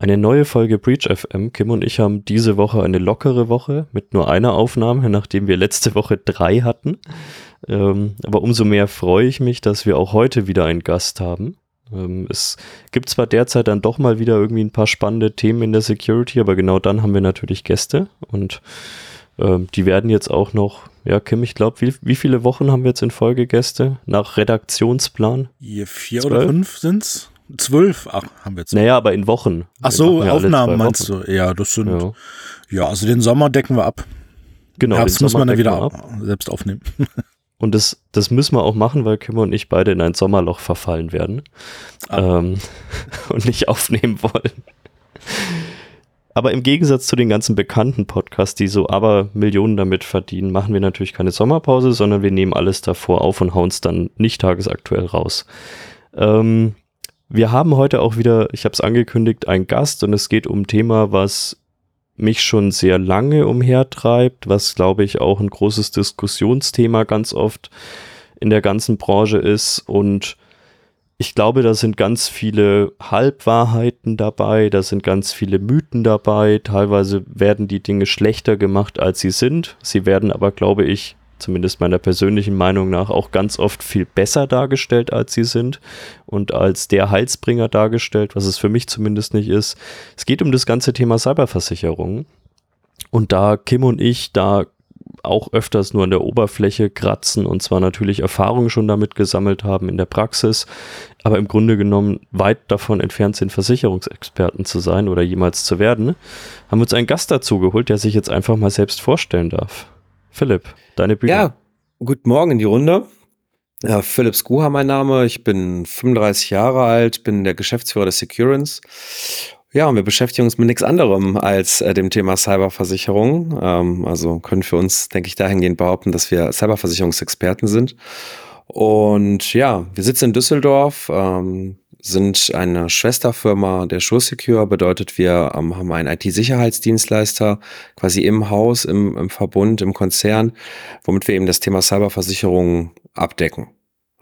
Eine neue Folge Breach FM. Kim und ich haben diese Woche eine lockere Woche mit nur einer Aufnahme, nachdem wir letzte Woche drei hatten. Ähm, aber umso mehr freue ich mich, dass wir auch heute wieder einen Gast haben. Ähm, es gibt zwar derzeit dann doch mal wieder irgendwie ein paar spannende Themen in der Security, aber genau dann haben wir natürlich Gäste und ähm, die werden jetzt auch noch, ja, Kim, ich glaube, wie, wie viele Wochen haben wir jetzt in Folge Gäste nach Redaktionsplan? Hier vier Zwölf? oder fünf sind's? Zwölf ach, haben wir jetzt. Naja, aber in Wochen. Ach so, Aufnahmen meinst du? Ja, das sind. Ja. ja. also den Sommer decken wir ab. Genau. Herbst muss man dann wieder ab. selbst aufnehmen. Und das, das müssen wir auch machen, weil Kim und ich beide in ein Sommerloch verfallen werden ah. ähm, und nicht aufnehmen wollen. Aber im Gegensatz zu den ganzen bekannten Podcasts, die so aber Millionen damit verdienen, machen wir natürlich keine Sommerpause, sondern wir nehmen alles davor auf und hauen es dann nicht tagesaktuell raus. Ähm, wir haben heute auch wieder, ich habe es angekündigt, einen Gast und es geht um ein Thema, was mich schon sehr lange umhertreibt, was glaube ich auch ein großes Diskussionsthema ganz oft in der ganzen Branche ist und ich glaube, da sind ganz viele Halbwahrheiten dabei, da sind ganz viele Mythen dabei, teilweise werden die Dinge schlechter gemacht, als sie sind. Sie werden aber, glaube ich, zumindest meiner persönlichen Meinung nach, auch ganz oft viel besser dargestellt, als sie sind und als der Heilsbringer dargestellt, was es für mich zumindest nicht ist. Es geht um das ganze Thema Cyberversicherung. Und da Kim und ich da auch öfters nur an der Oberfläche kratzen und zwar natürlich Erfahrungen schon damit gesammelt haben in der Praxis, aber im Grunde genommen weit davon entfernt sind, Versicherungsexperten zu sein oder jemals zu werden, haben wir uns einen Gast dazu geholt, der sich jetzt einfach mal selbst vorstellen darf. Philipp, deine Bühne. Ja, guten Morgen in die Runde. Ja, Philipp Skuha mein Name. Ich bin 35 Jahre alt, bin der Geschäftsführer der Securance. Ja, und wir beschäftigen uns mit nichts anderem als äh, dem Thema Cyberversicherung. Ähm, also können für uns, denke ich, dahingehend behaupten, dass wir Cyberversicherungsexperten sind. Und ja, wir sitzen in Düsseldorf, ähm, sind eine Schwesterfirma der SureSecure, bedeutet wir ähm, haben einen IT-Sicherheitsdienstleister quasi im Haus, im, im Verbund, im Konzern, womit wir eben das Thema Cyberversicherung abdecken.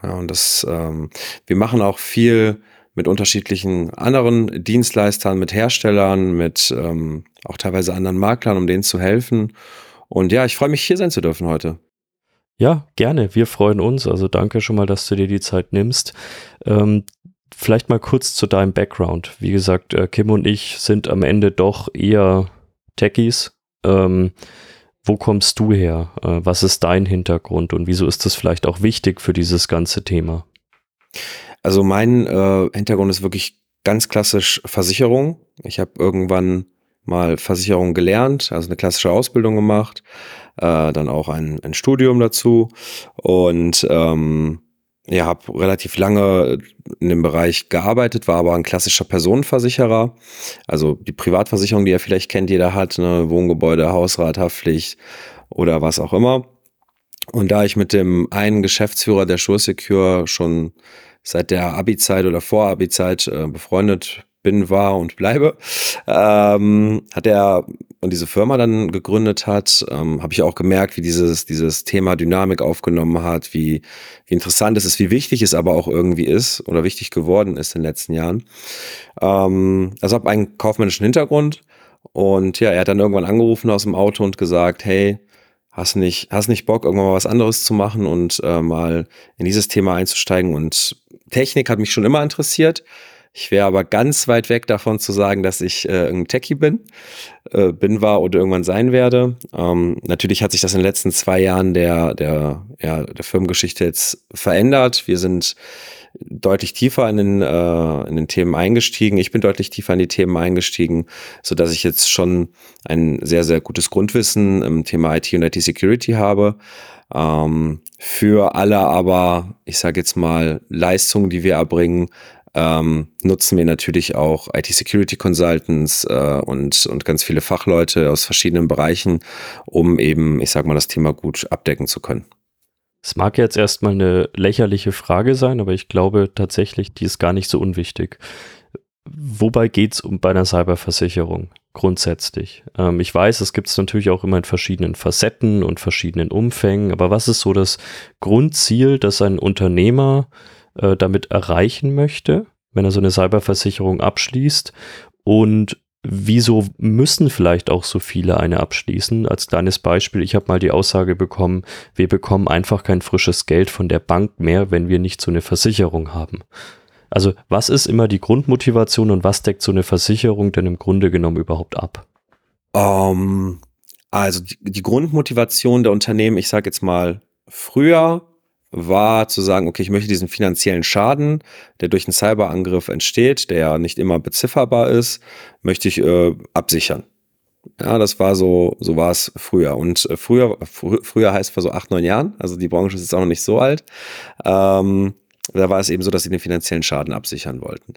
Ja, und das, ähm, wir machen auch viel mit unterschiedlichen anderen Dienstleistern, mit Herstellern, mit ähm, auch teilweise anderen Maklern, um denen zu helfen. Und ja, ich freue mich, hier sein zu dürfen heute. Ja, gerne. Wir freuen uns. Also danke schon mal, dass du dir die Zeit nimmst. Ähm, Vielleicht mal kurz zu deinem Background. Wie gesagt, äh, Kim und ich sind am Ende doch eher Techies. Ähm, wo kommst du her? Äh, was ist dein Hintergrund und wieso ist das vielleicht auch wichtig für dieses ganze Thema? Also mein äh, Hintergrund ist wirklich ganz klassisch Versicherung. Ich habe irgendwann mal Versicherung gelernt, also eine klassische Ausbildung gemacht, äh, dann auch ein, ein Studium dazu und ähm, ja, habe relativ lange in dem Bereich gearbeitet, war aber ein klassischer Personenversicherer. Also die Privatversicherung, die ihr vielleicht kennt, jeder hat, ne, Wohngebäude, Hausrat, Haftpflicht oder was auch immer. Und da ich mit dem einen Geschäftsführer der SureSecure schon seit der Abi-Zeit oder Vor-Abi-Zeit äh, befreundet bin, war und bleibe, ähm, hat er und diese Firma dann gegründet hat, ähm, habe ich auch gemerkt, wie dieses, dieses Thema Dynamik aufgenommen hat, wie, wie interessant es ist, wie wichtig es aber auch irgendwie ist oder wichtig geworden ist in den letzten Jahren. Ähm, also habe einen kaufmännischen Hintergrund und ja, er hat dann irgendwann angerufen aus dem Auto und gesagt, hey, hast nicht, hast nicht Bock, irgendwann mal was anderes zu machen und äh, mal in dieses Thema einzusteigen und Technik hat mich schon immer interessiert. Ich wäre aber ganz weit weg davon zu sagen, dass ich äh, ein Techie bin, äh, bin, war oder irgendwann sein werde. Ähm, natürlich hat sich das in den letzten zwei Jahren der, der, ja, der Firmengeschichte jetzt verändert. Wir sind deutlich tiefer in den, äh, in den Themen eingestiegen. Ich bin deutlich tiefer in die Themen eingestiegen, so dass ich jetzt schon ein sehr, sehr gutes Grundwissen im Thema IT und IT-Security habe. Ähm, für alle aber, ich sage jetzt mal, Leistungen, die wir erbringen, ähm, nutzen wir natürlich auch IT-Security-Consultants äh, und, und ganz viele Fachleute aus verschiedenen Bereichen, um eben, ich sag mal, das Thema gut abdecken zu können. Es mag jetzt erstmal eine lächerliche Frage sein, aber ich glaube tatsächlich, die ist gar nicht so unwichtig. Wobei geht es um bei einer Cyberversicherung grundsätzlich? Ähm, ich weiß, es gibt es natürlich auch immer in verschiedenen Facetten und verschiedenen Umfängen, aber was ist so das Grundziel, das ein Unternehmer äh, damit erreichen möchte, wenn er so eine Cyberversicherung abschließt? Und wieso müssen vielleicht auch so viele eine abschließen? Als kleines Beispiel, ich habe mal die Aussage bekommen, wir bekommen einfach kein frisches Geld von der Bank mehr, wenn wir nicht so eine Versicherung haben. Also was ist immer die Grundmotivation und was deckt so eine Versicherung denn im Grunde genommen überhaupt ab? Um, ähm, also die, die Grundmotivation der Unternehmen, ich sage jetzt mal früher, war zu sagen, okay, ich möchte diesen finanziellen Schaden, der durch einen Cyberangriff entsteht, der ja nicht immer bezifferbar ist, möchte ich äh, absichern. Ja, das war so, so war es früher. Und äh, früher, fr früher heißt vor so acht, neun Jahren, also die Branche ist jetzt auch noch nicht so alt. Ähm, da war es eben so, dass sie den finanziellen Schaden absichern wollten.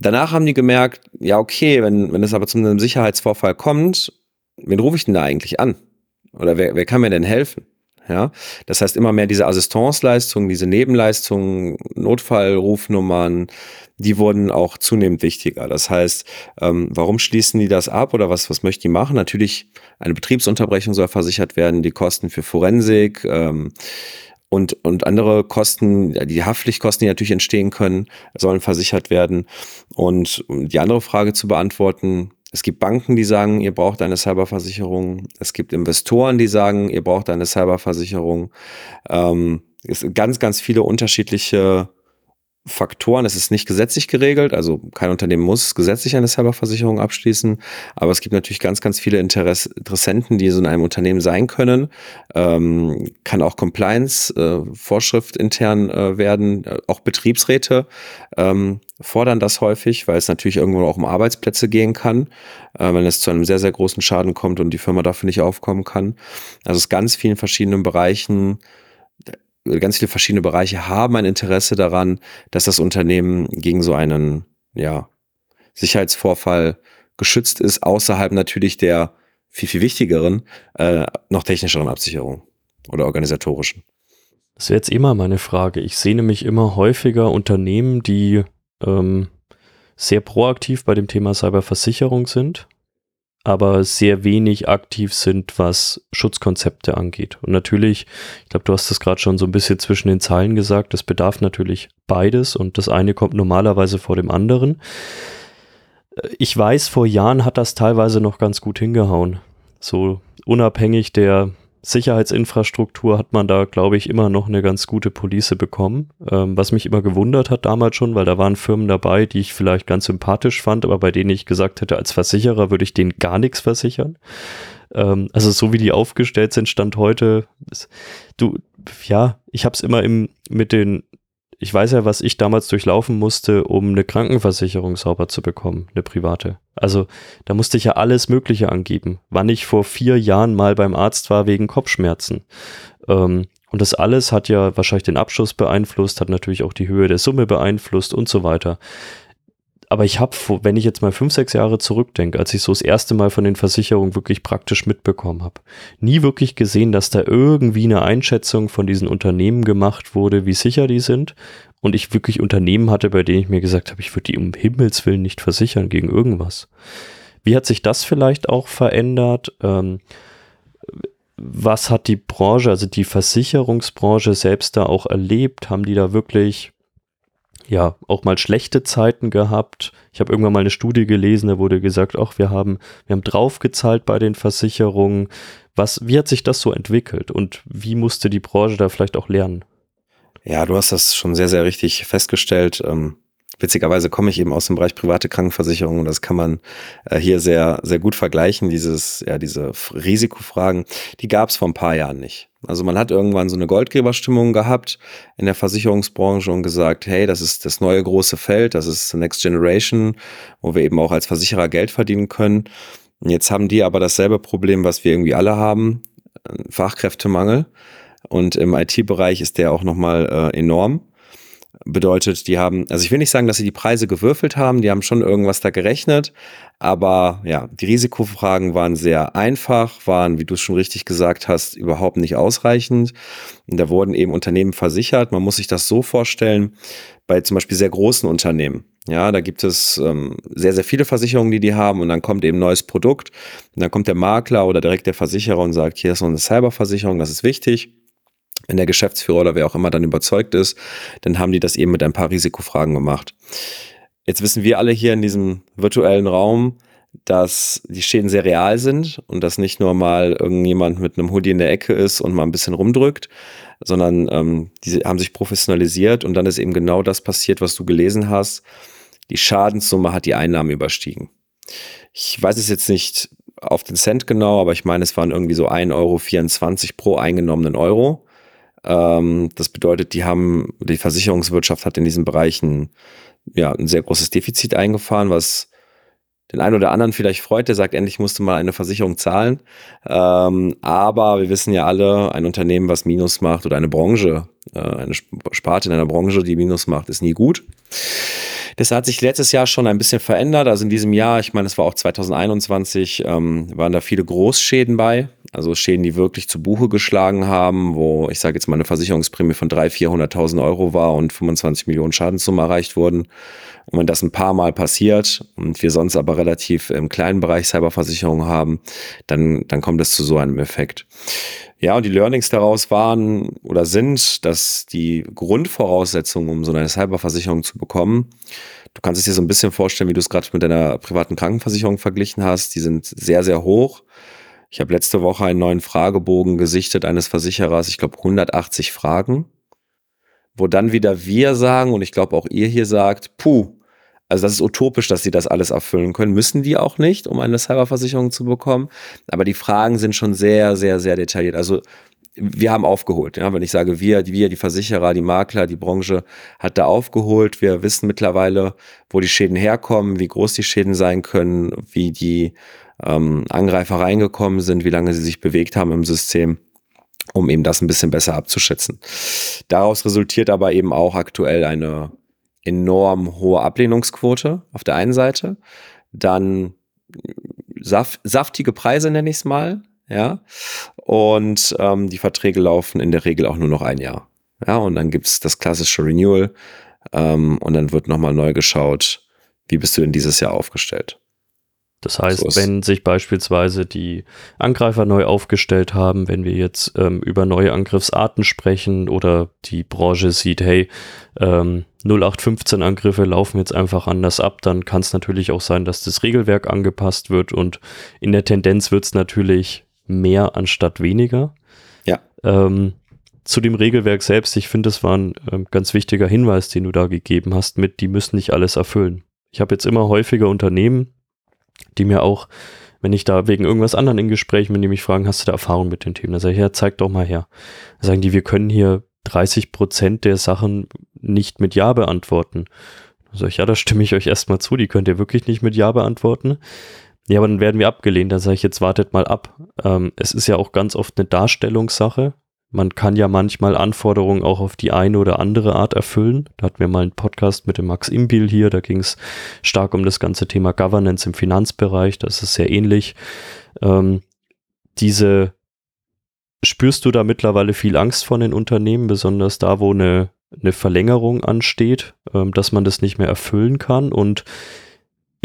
Danach haben die gemerkt, ja, okay, wenn, wenn es aber zu einem Sicherheitsvorfall kommt, wen rufe ich denn da eigentlich an? Oder wer, wer kann mir denn helfen? Ja, das heißt immer mehr diese Assistenzleistungen, diese Nebenleistungen, Notfallrufnummern, die wurden auch zunehmend wichtiger. Das heißt, ähm, warum schließen die das ab oder was, was möchten die machen? Natürlich, eine Betriebsunterbrechung soll versichert werden, die Kosten für Forensik ähm, und, und andere Kosten, die Haftpflichtkosten, die natürlich entstehen können, sollen versichert werden. Und um die andere Frage zu beantworten, es gibt Banken, die sagen, ihr braucht eine Cyberversicherung. Es gibt Investoren, die sagen, ihr braucht eine Cyberversicherung. Ähm, es sind ganz, ganz viele unterschiedliche Faktoren. Es ist nicht gesetzlich geregelt, also kein Unternehmen muss gesetzlich eine Cyberversicherung abschließen, aber es gibt natürlich ganz, ganz viele Interess Interessenten, die so in einem Unternehmen sein können. Ähm, kann auch Compliance-Vorschrift äh, intern äh, werden, äh, auch Betriebsräte ähm, fordern das häufig, weil es natürlich irgendwo auch um Arbeitsplätze gehen kann, äh, wenn es zu einem sehr, sehr großen Schaden kommt und die Firma dafür nicht aufkommen kann. Also es ganz vielen verschiedenen Bereichen ganz viele verschiedene Bereiche haben ein Interesse daran, dass das Unternehmen gegen so einen ja, Sicherheitsvorfall geschützt ist, außerhalb natürlich der viel, viel wichtigeren, äh, noch technischeren Absicherung oder organisatorischen. Das wäre jetzt immer meine Frage. Ich sehe nämlich immer häufiger Unternehmen, die ähm, sehr proaktiv bei dem Thema Cyberversicherung sind aber sehr wenig aktiv sind, was Schutzkonzepte angeht. Und natürlich, ich glaube, du hast das gerade schon so ein bisschen zwischen den Zeilen gesagt, es bedarf natürlich beides und das eine kommt normalerweise vor dem anderen. Ich weiß, vor Jahren hat das teilweise noch ganz gut hingehauen. So unabhängig der Sicherheitsinfrastruktur hat man da, glaube ich, immer noch eine ganz gute Police bekommen. Ähm, was mich immer gewundert hat damals schon, weil da waren Firmen dabei, die ich vielleicht ganz sympathisch fand, aber bei denen ich gesagt hätte, als Versicherer würde ich denen gar nichts versichern. Ähm, also so wie die aufgestellt sind, stand heute, du, ja, ich habe es immer im, mit den ich weiß ja, was ich damals durchlaufen musste, um eine Krankenversicherung sauber zu bekommen, eine private. Also da musste ich ja alles Mögliche angeben, wann ich vor vier Jahren mal beim Arzt war wegen Kopfschmerzen. Ähm, und das alles hat ja wahrscheinlich den Abschluss beeinflusst, hat natürlich auch die Höhe der Summe beeinflusst und so weiter aber ich habe, wenn ich jetzt mal fünf, sechs Jahre zurückdenke, als ich so das erste Mal von den Versicherungen wirklich praktisch mitbekommen habe, nie wirklich gesehen, dass da irgendwie eine Einschätzung von diesen Unternehmen gemacht wurde, wie sicher die sind. Und ich wirklich Unternehmen hatte, bei denen ich mir gesagt habe, ich würde die um Himmels Willen nicht versichern gegen irgendwas. Wie hat sich das vielleicht auch verändert? Ähm, was hat die Branche, also die Versicherungsbranche selbst da auch erlebt? Haben die da wirklich ja auch mal schlechte Zeiten gehabt. Ich habe irgendwann mal eine Studie gelesen, da wurde gesagt, ach, wir haben, wir haben draufgezahlt bei den Versicherungen. Was, wie hat sich das so entwickelt und wie musste die Branche da vielleicht auch lernen? Ja, du hast das schon sehr, sehr richtig festgestellt. Ähm, witzigerweise komme ich eben aus dem Bereich private Krankenversicherung und das kann man äh, hier sehr, sehr gut vergleichen. Dieses, ja, diese Risikofragen, die gab es vor ein paar Jahren nicht. Also man hat irgendwann so eine Goldgräberstimmung gehabt in der Versicherungsbranche und gesagt, hey, das ist das neue große Feld, das ist Next Generation, wo wir eben auch als Versicherer Geld verdienen können. Und jetzt haben die aber dasselbe Problem, was wir irgendwie alle haben, Fachkräftemangel. Und im IT-Bereich ist der auch nochmal äh, enorm. Bedeutet, die haben, also ich will nicht sagen, dass sie die Preise gewürfelt haben, die haben schon irgendwas da gerechnet, aber ja, die Risikofragen waren sehr einfach, waren, wie du es schon richtig gesagt hast, überhaupt nicht ausreichend. Und da wurden eben Unternehmen versichert. Man muss sich das so vorstellen, bei zum Beispiel sehr großen Unternehmen. Ja, da gibt es ähm, sehr, sehr viele Versicherungen, die die haben und dann kommt eben neues Produkt und dann kommt der Makler oder direkt der Versicherer und sagt, hier ist noch eine Cyberversicherung, das ist wichtig wenn der Geschäftsführer oder wer auch immer dann überzeugt ist, dann haben die das eben mit ein paar Risikofragen gemacht. Jetzt wissen wir alle hier in diesem virtuellen Raum, dass die Schäden sehr real sind und dass nicht nur mal irgendjemand mit einem Hoodie in der Ecke ist und mal ein bisschen rumdrückt, sondern ähm, die haben sich professionalisiert und dann ist eben genau das passiert, was du gelesen hast. Die Schadenssumme hat die Einnahmen überstiegen. Ich weiß es jetzt nicht auf den Cent genau, aber ich meine, es waren irgendwie so 1,24 Euro pro eingenommenen Euro. Ähm, das bedeutet, die haben, die Versicherungswirtschaft hat in diesen Bereichen ja ein sehr großes Defizit eingefahren, was den einen oder anderen vielleicht freut, der sagt, endlich musste mal eine Versicherung zahlen. Ähm, aber wir wissen ja alle, ein Unternehmen, was Minus macht oder eine Branche, äh, eine Sparte in einer Branche, die Minus macht, ist nie gut. Das hat sich letztes Jahr schon ein bisschen verändert. Also in diesem Jahr, ich meine, es war auch 2021, ähm, waren da viele Großschäden bei. Also Schäden, die wirklich zu Buche geschlagen haben, wo ich sage jetzt mal eine Versicherungsprämie von 300.000, 400.000 Euro war und 25 Millionen Schadenssumme erreicht wurden. Und wenn das ein paar Mal passiert und wir sonst aber relativ im kleinen Bereich Cyberversicherung haben, dann, dann kommt es zu so einem Effekt. Ja, und die Learnings daraus waren oder sind, dass die Grundvoraussetzungen, um so eine Cyberversicherung zu bekommen, du kannst es dir so ein bisschen vorstellen, wie du es gerade mit deiner privaten Krankenversicherung verglichen hast, die sind sehr, sehr hoch. Ich habe letzte Woche einen neuen Fragebogen gesichtet eines Versicherers, ich glaube 180 Fragen, wo dann wieder wir sagen, und ich glaube auch ihr hier sagt, puh, also das ist utopisch, dass sie das alles erfüllen können. Müssen die auch nicht, um eine Cyberversicherung zu bekommen. Aber die Fragen sind schon sehr, sehr, sehr detailliert. Also wir haben aufgeholt. Ja? Wenn ich sage wir, wir, die Versicherer, die Makler, die Branche hat da aufgeholt. Wir wissen mittlerweile, wo die Schäden herkommen, wie groß die Schäden sein können, wie die ähm, Angreifer reingekommen sind, wie lange sie sich bewegt haben im System um eben das ein bisschen besser abzuschätzen. Daraus resultiert aber eben auch aktuell eine enorm hohe Ablehnungsquote auf der einen Seite, dann saf saftige Preise nenne ich es mal, ja, und ähm, die Verträge laufen in der Regel auch nur noch ein Jahr, ja, und dann gibt's das klassische Renewal ähm, und dann wird nochmal neu geschaut, wie bist du denn dieses Jahr aufgestellt. Das heißt, so wenn sich beispielsweise die Angreifer neu aufgestellt haben, wenn wir jetzt ähm, über neue Angriffsarten sprechen oder die Branche sieht, hey, ähm, 0815 Angriffe laufen jetzt einfach anders ab, dann kann es natürlich auch sein, dass das Regelwerk angepasst wird und in der Tendenz wird es natürlich mehr anstatt weniger. Ja. Ähm, zu dem Regelwerk selbst, ich finde, das war ein ähm, ganz wichtiger Hinweis, den du da gegeben hast, mit, die müssen nicht alles erfüllen. Ich habe jetzt immer häufiger Unternehmen, die mir auch, wenn ich da wegen irgendwas anderen in Gesprächen bin, die mich fragen, hast du da Erfahrung mit den Themen? Da sage ich, ja, zeig doch mal her. Da sagen die, wir können hier 30 Prozent der Sachen nicht mit Ja beantworten. Da sage ich, ja, da stimme ich euch erstmal zu, die könnt ihr wirklich nicht mit Ja beantworten. Ja, aber dann werden wir abgelehnt. Dann sage ich, jetzt wartet mal ab. Ähm, es ist ja auch ganz oft eine Darstellungssache man kann ja manchmal Anforderungen auch auf die eine oder andere Art erfüllen. Da hatten wir mal einen Podcast mit dem Max Imbil hier, da ging es stark um das ganze Thema Governance im Finanzbereich, das ist sehr ähnlich. Ähm, diese spürst du da mittlerweile viel Angst von den Unternehmen, besonders da, wo eine, eine Verlängerung ansteht, ähm, dass man das nicht mehr erfüllen kann und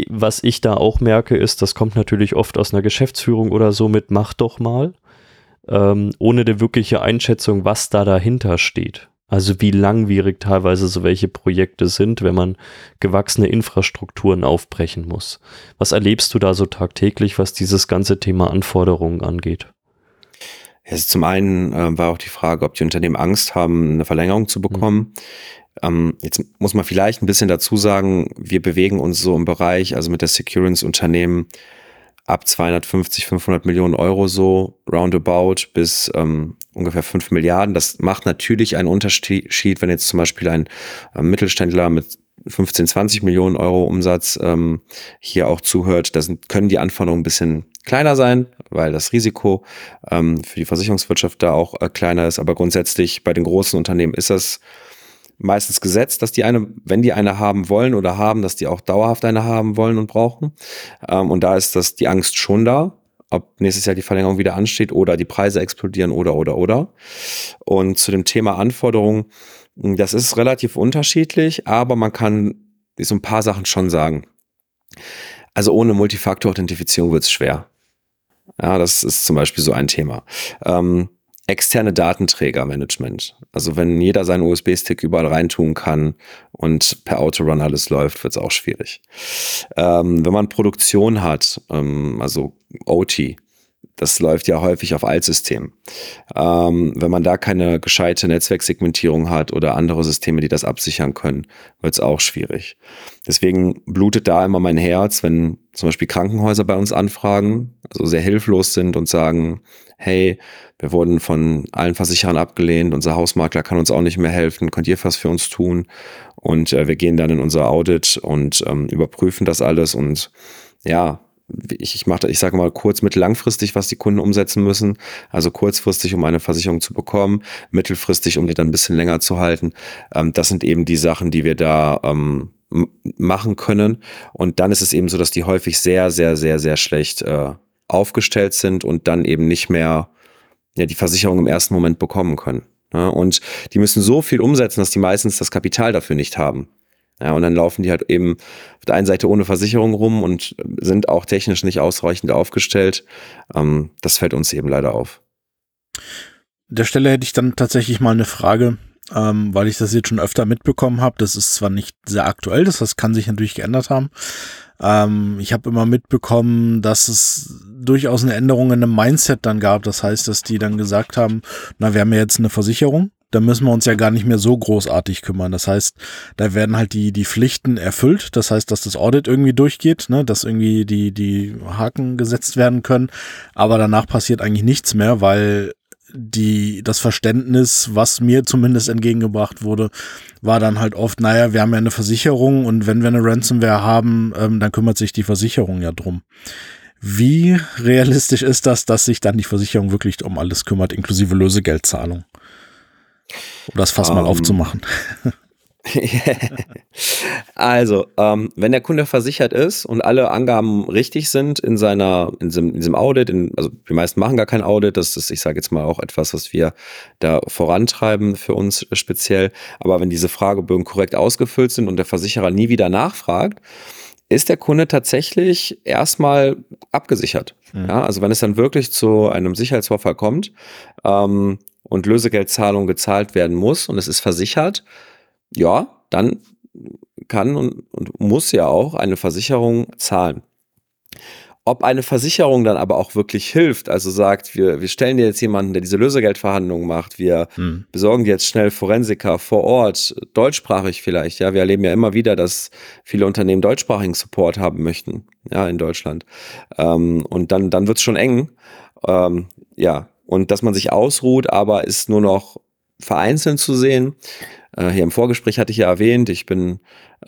was ich da auch merke, ist, das kommt natürlich oft aus einer Geschäftsführung oder so mit, mach doch mal ähm, ohne eine wirkliche Einschätzung, was da dahinter steht. Also wie langwierig teilweise so welche Projekte sind, wenn man gewachsene Infrastrukturen aufbrechen muss. Was erlebst du da so tagtäglich, was dieses ganze Thema Anforderungen angeht? Also zum einen äh, war auch die Frage, ob die Unternehmen Angst haben, eine Verlängerung zu bekommen. Mhm. Ähm, jetzt muss man vielleicht ein bisschen dazu sagen, wir bewegen uns so im Bereich, also mit der Securance Unternehmen ab 250, 500 Millionen Euro so roundabout bis ähm, ungefähr 5 Milliarden. Das macht natürlich einen Unterschied, wenn jetzt zum Beispiel ein äh, Mittelständler mit 15, 20 Millionen Euro Umsatz ähm, hier auch zuhört. Da können die Anforderungen ein bisschen kleiner sein, weil das Risiko ähm, für die Versicherungswirtschaft da auch äh, kleiner ist. Aber grundsätzlich bei den großen Unternehmen ist das meistens gesetzt, dass die eine, wenn die eine haben wollen oder haben, dass die auch dauerhaft eine haben wollen und brauchen. Ähm, und da ist das die Angst schon da, ob nächstes Jahr die Verlängerung wieder ansteht oder die Preise explodieren oder oder oder. Und zu dem Thema Anforderungen, das ist relativ unterschiedlich, aber man kann so ein paar Sachen schon sagen. Also ohne Multifaktor-Authentifizierung wird es schwer. Ja, das ist zum Beispiel so ein Thema. Ähm, externe Datenträgermanagement. Also wenn jeder seinen USB-Stick überall reintun kann und per Autorun alles läuft, wird es auch schwierig. Ähm, wenn man Produktion hat, ähm, also OT, das läuft ja häufig auf Altsystemen. Ähm, wenn man da keine gescheite Netzwerksegmentierung hat oder andere Systeme, die das absichern können, wird es auch schwierig. Deswegen blutet da immer mein Herz, wenn zum Beispiel Krankenhäuser bei uns anfragen, also sehr hilflos sind und sagen, hey, wir wurden von allen Versicherern abgelehnt, unser Hausmakler kann uns auch nicht mehr helfen, könnt ihr was für uns tun? Und äh, wir gehen dann in unser Audit und ähm, überprüfen das alles und ja, ich, ich mache, ich sage mal kurz, mittel-langfristig, was die Kunden umsetzen müssen. Also kurzfristig, um eine Versicherung zu bekommen, mittelfristig, um die dann ein bisschen länger zu halten. Ähm, das sind eben die Sachen, die wir da ähm, machen können. Und dann ist es eben so, dass die häufig sehr, sehr, sehr, sehr schlecht äh, aufgestellt sind und dann eben nicht mehr ja, die Versicherung im ersten Moment bekommen können. Ja, und die müssen so viel umsetzen, dass die meistens das Kapital dafür nicht haben. Ja, und dann laufen die halt eben auf der einen Seite ohne Versicherung rum und sind auch technisch nicht ausreichend aufgestellt. Ähm, das fällt uns eben leider auf. An der Stelle hätte ich dann tatsächlich mal eine Frage, ähm, weil ich das jetzt schon öfter mitbekommen habe. Das ist zwar nicht sehr aktuell, das, das kann sich natürlich geändert haben. Ähm, ich habe immer mitbekommen, dass es durchaus eine Änderung in einem Mindset dann gab. Das heißt, dass die dann gesagt haben, na, wir haben ja jetzt eine Versicherung da müssen wir uns ja gar nicht mehr so großartig kümmern. Das heißt, da werden halt die, die Pflichten erfüllt. Das heißt, dass das Audit irgendwie durchgeht, ne, dass irgendwie die, die Haken gesetzt werden können. Aber danach passiert eigentlich nichts mehr, weil die, das Verständnis, was mir zumindest entgegengebracht wurde, war dann halt oft, naja, wir haben ja eine Versicherung und wenn wir eine Ransomware haben, ähm, dann kümmert sich die Versicherung ja drum. Wie realistisch ist das, dass sich dann die Versicherung wirklich um alles kümmert, inklusive Lösegeldzahlung? Um das Fass um, mal ähm. aufzumachen. also, ähm, wenn der Kunde versichert ist und alle Angaben richtig sind in seiner, in diesem, in diesem Audit, in, also die meisten machen gar kein Audit, das ist, ich sage jetzt mal auch etwas, was wir da vorantreiben für uns speziell. Aber wenn diese Fragebögen korrekt ausgefüllt sind und der Versicherer nie wieder nachfragt, ist der Kunde tatsächlich erstmal abgesichert. Mhm. Ja, also wenn es dann wirklich zu einem Sicherheitsvorfall kommt, ähm, und Lösegeldzahlung gezahlt werden muss und es ist versichert, ja, dann kann und, und muss ja auch eine Versicherung zahlen. Ob eine Versicherung dann aber auch wirklich hilft, also sagt, wir, wir stellen dir jetzt jemanden, der diese Lösegeldverhandlungen macht, wir hm. besorgen dir jetzt schnell Forensiker vor Ort, deutschsprachig vielleicht, ja, wir erleben ja immer wieder, dass viele Unternehmen deutschsprachigen Support haben möchten, ja, in Deutschland. Ähm, und dann, dann wird's schon eng. Ähm, ja, und dass man sich ausruht, aber ist nur noch vereinzelt zu sehen. Äh, hier im Vorgespräch hatte ich ja erwähnt, ich bin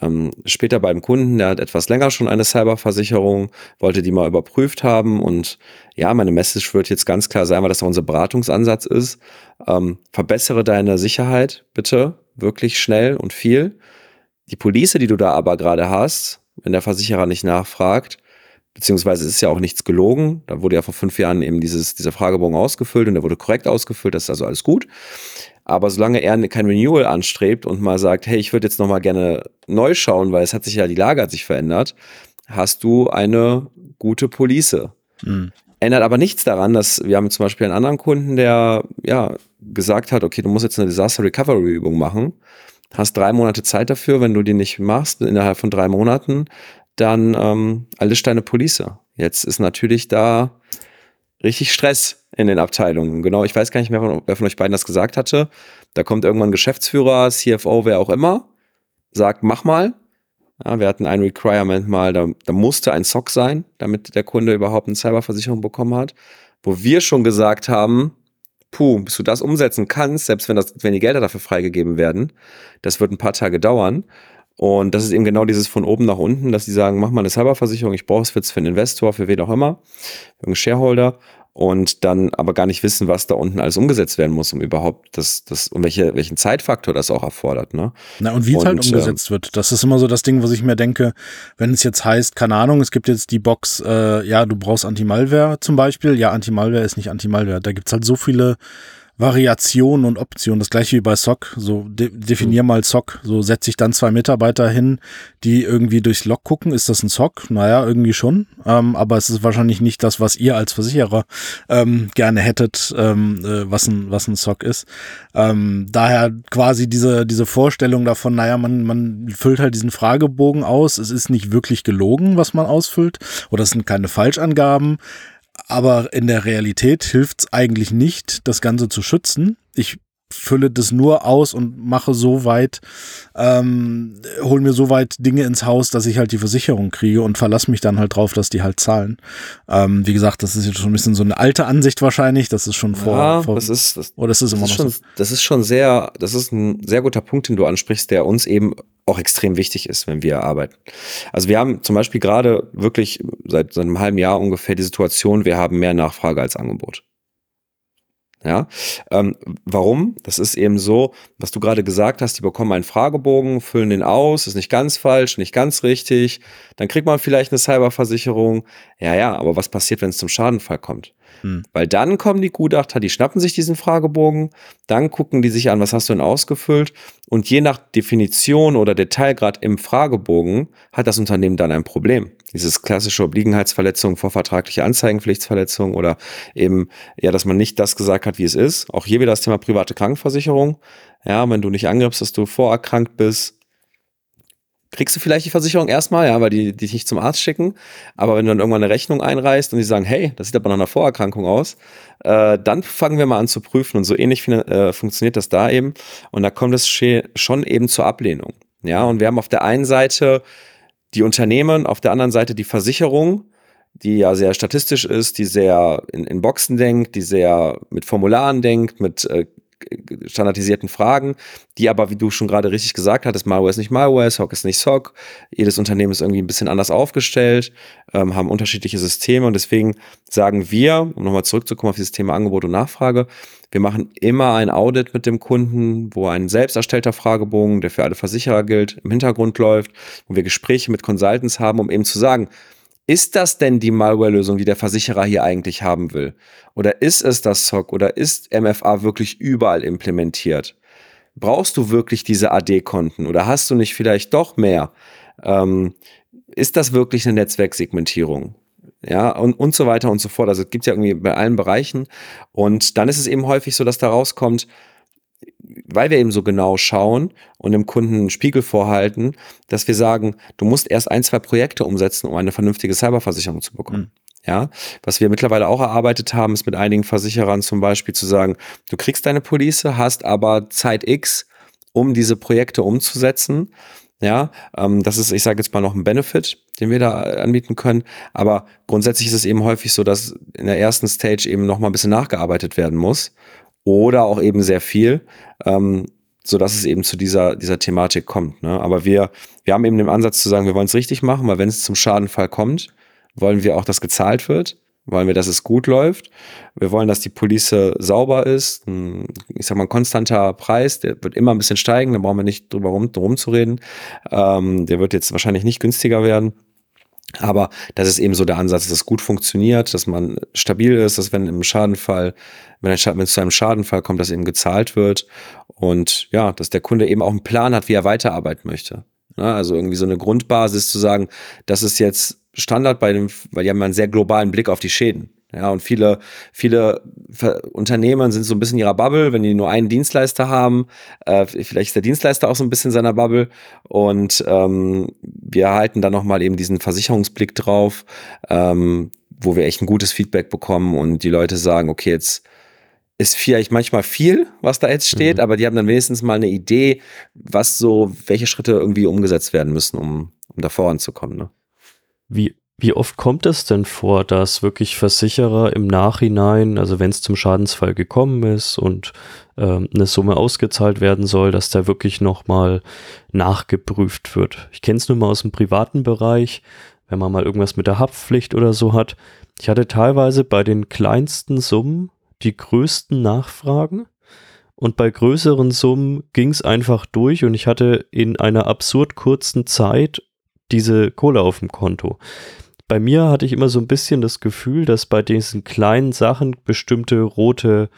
ähm, später beim Kunden, der hat etwas länger schon eine Cyberversicherung, wollte die mal überprüft haben und ja, meine Message wird jetzt ganz klar sein, weil das auch unser Beratungsansatz ist. Ähm, verbessere deine Sicherheit bitte wirklich schnell und viel. Die Police, die du da aber gerade hast, wenn der Versicherer nicht nachfragt, beziehungsweise es ist ja auch nichts gelogen. Da wurde ja vor fünf Jahren eben dieses, dieser Fragebogen ausgefüllt und der wurde korrekt ausgefüllt, das ist also alles gut. Aber solange er kein Renewal anstrebt und mal sagt, hey, ich würde jetzt nochmal gerne neu schauen, weil es hat sich ja, die Lage hat sich verändert, hast du eine gute Police. Mhm. Ändert aber nichts daran, dass wir haben zum Beispiel einen anderen Kunden, der ja gesagt hat, okay, du musst jetzt eine Disaster Recovery Übung machen, hast drei Monate Zeit dafür, wenn du die nicht machst, innerhalb von drei Monaten, dann ähm, alles deine Police. Jetzt ist natürlich da richtig Stress in den Abteilungen. Genau, ich weiß gar nicht mehr, wer von euch beiden das gesagt hatte. Da kommt irgendwann Geschäftsführer, CFO, wer auch immer, sagt, mach mal. Ja, wir hatten ein Requirement mal, da, da musste ein SOC sein, damit der Kunde überhaupt eine Cyberversicherung bekommen hat, wo wir schon gesagt haben, puh, bis du das umsetzen kannst, selbst wenn, das, wenn die Gelder dafür freigegeben werden, das wird ein paar Tage dauern. Und das ist eben genau dieses von oben nach unten, dass die sagen, mach mal eine Cyberversicherung, ich brauche es jetzt für einen Investor, für wen auch immer, für einen Shareholder und dann aber gar nicht wissen, was da unten alles umgesetzt werden muss, um überhaupt das, das, und welche, welchen Zeitfaktor das auch erfordert. Ne? Na, und wie es halt umgesetzt äh, wird. Das ist immer so das Ding, was ich mir denke, wenn es jetzt heißt, keine Ahnung, es gibt jetzt die Box, äh, ja, du brauchst Anti-Malware zum Beispiel. Ja, Anti-Malware ist nicht Anti-Malware. Da gibt's halt so viele Variationen und Optionen. Das gleiche wie bei SOC. So de definier mhm. mal SOC. So setze ich dann zwei Mitarbeiter hin, die irgendwie durchs Log gucken. Ist das ein SOC? Naja, irgendwie schon. Ähm, aber es ist wahrscheinlich nicht das, was ihr als Versicherer ähm, gerne hättet, ähm, äh, was ein was ein SOC ist. Ähm, daher quasi diese diese Vorstellung davon. Naja, man man füllt halt diesen Fragebogen aus. Es ist nicht wirklich gelogen, was man ausfüllt, oder es sind keine Falschangaben. Aber in der Realität hilft es eigentlich nicht, das Ganze zu schützen. Ich fülle das nur aus und mache so weit, ähm, hol mir so weit Dinge ins Haus, dass ich halt die Versicherung kriege und verlasse mich dann halt drauf, dass die halt zahlen. Ähm, wie gesagt, das ist jetzt schon ein bisschen so eine alte Ansicht wahrscheinlich. Das ist schon vor. Ja, vor das ist, das, oder das ist immer das noch schon, so. Das ist schon sehr, das ist ein sehr guter Punkt, den du ansprichst, der uns eben auch extrem wichtig ist, wenn wir arbeiten. Also wir haben zum Beispiel gerade wirklich seit, seit einem halben Jahr ungefähr die Situation, wir haben mehr Nachfrage als Angebot. Ja, ähm, warum? Das ist eben so, was du gerade gesagt hast, die bekommen einen Fragebogen, füllen den aus, ist nicht ganz falsch, nicht ganz richtig, dann kriegt man vielleicht eine Cyberversicherung. Ja, ja, aber was passiert, wenn es zum Schadenfall kommt? Hm. Weil dann kommen die Gutachter, die schnappen sich diesen Fragebogen, dann gucken die sich an, was hast du denn ausgefüllt und je nach Definition oder Detailgrad im Fragebogen hat das Unternehmen dann ein Problem. Dieses klassische Obliegenheitsverletzung, vorvertragliche Anzeigenpflichtsverletzung oder eben, ja, dass man nicht das gesagt hat, wie es ist. Auch hier wieder das Thema private Krankenversicherung. Ja, wenn du nicht angibst, dass du vorerkrankt bist, kriegst du vielleicht die Versicherung erstmal, ja, weil die, dich nicht zum Arzt schicken. Aber wenn du dann irgendwann eine Rechnung einreißt und die sagen, hey, das sieht aber nach einer Vorerkrankung aus, äh, dann fangen wir mal an zu prüfen. Und so ähnlich äh, funktioniert das da eben. Und da kommt es schon eben zur Ablehnung. Ja, und wir haben auf der einen Seite die Unternehmen, auf der anderen Seite die Versicherung, die ja sehr statistisch ist, die sehr in, in Boxen denkt, die sehr mit Formularen denkt, mit äh, standardisierten Fragen, die aber, wie du schon gerade richtig gesagt hattest, Malware ist nicht Malware, SOC ist nicht SOC. Jedes Unternehmen ist irgendwie ein bisschen anders aufgestellt, ähm, haben unterschiedliche Systeme und deswegen sagen wir, um nochmal zurückzukommen auf dieses Thema Angebot und Nachfrage, wir machen immer ein Audit mit dem Kunden, wo ein selbst erstellter Fragebogen, der für alle Versicherer gilt, im Hintergrund läuft, wo wir Gespräche mit Consultants haben, um eben zu sagen, ist das denn die Malware-Lösung, die der Versicherer hier eigentlich haben will? Oder ist es das SOC oder ist MFA wirklich überall implementiert? Brauchst du wirklich diese AD-Konten oder hast du nicht vielleicht doch mehr? Ähm, ist das wirklich eine Netzwerksegmentierung? Ja, und, und so weiter und so fort. Also es gibt ja irgendwie bei allen Bereichen. Und dann ist es eben häufig so, dass da rauskommt, weil wir eben so genau schauen und dem Kunden einen Spiegel vorhalten, dass wir sagen, du musst erst ein, zwei Projekte umsetzen, um eine vernünftige Cyberversicherung zu bekommen. Mhm. Ja, was wir mittlerweile auch erarbeitet haben, ist mit einigen Versicherern zum Beispiel zu sagen, du kriegst deine Police, hast aber Zeit X, um diese Projekte umzusetzen. Ja, ähm, das ist, ich sage jetzt mal noch ein Benefit, den wir da anbieten können. Aber grundsätzlich ist es eben häufig so, dass in der ersten Stage eben noch mal ein bisschen nachgearbeitet werden muss oder auch eben sehr viel, ähm, so dass es eben zu dieser, dieser Thematik kommt. Ne? Aber wir, wir haben eben den Ansatz zu sagen, wir wollen es richtig machen, weil wenn es zum Schadenfall kommt, wollen wir auch, dass gezahlt wird, wollen wir, dass es gut läuft. Wir wollen, dass die Police sauber ist. Ich sag mal, ein konstanter Preis, der wird immer ein bisschen steigen, da brauchen wir nicht drüber rum, drum zu reden. Ähm, der wird jetzt wahrscheinlich nicht günstiger werden. Aber das ist eben so der Ansatz, dass es gut funktioniert, dass man stabil ist, dass wenn im Schadenfall, wenn, ein, wenn es zu einem Schadenfall kommt, dass eben gezahlt wird und ja, dass der Kunde eben auch einen Plan hat, wie er weiterarbeiten möchte. Ja, also irgendwie so eine Grundbasis zu sagen, das ist jetzt Standard bei dem, weil die haben einen sehr globalen Blick auf die Schäden. Ja, und viele, viele Unternehmen sind so ein bisschen in ihrer Bubble, wenn die nur einen Dienstleister haben. Äh, vielleicht ist der Dienstleister auch so ein bisschen in seiner Bubble. Und ähm, wir erhalten dann nochmal eben diesen Versicherungsblick drauf, ähm, wo wir echt ein gutes Feedback bekommen und die Leute sagen, okay, jetzt ist vielleicht manchmal viel, was da jetzt steht, mhm. aber die haben dann wenigstens mal eine Idee, was so, welche Schritte irgendwie umgesetzt werden müssen, um, um da voranzukommen. Ne? Wie wie oft kommt es denn vor, dass wirklich Versicherer im Nachhinein, also wenn es zum Schadensfall gekommen ist und ähm, eine Summe ausgezahlt werden soll, dass da wirklich nochmal nachgeprüft wird? Ich kenne es nur mal aus dem privaten Bereich, wenn man mal irgendwas mit der Haftpflicht oder so hat. Ich hatte teilweise bei den kleinsten Summen die größten Nachfragen und bei größeren Summen ging es einfach durch und ich hatte in einer absurd kurzen Zeit diese Kohle auf dem Konto bei mir hatte ich immer so ein bisschen das Gefühl, dass bei diesen kleinen Sachen bestimmte rote,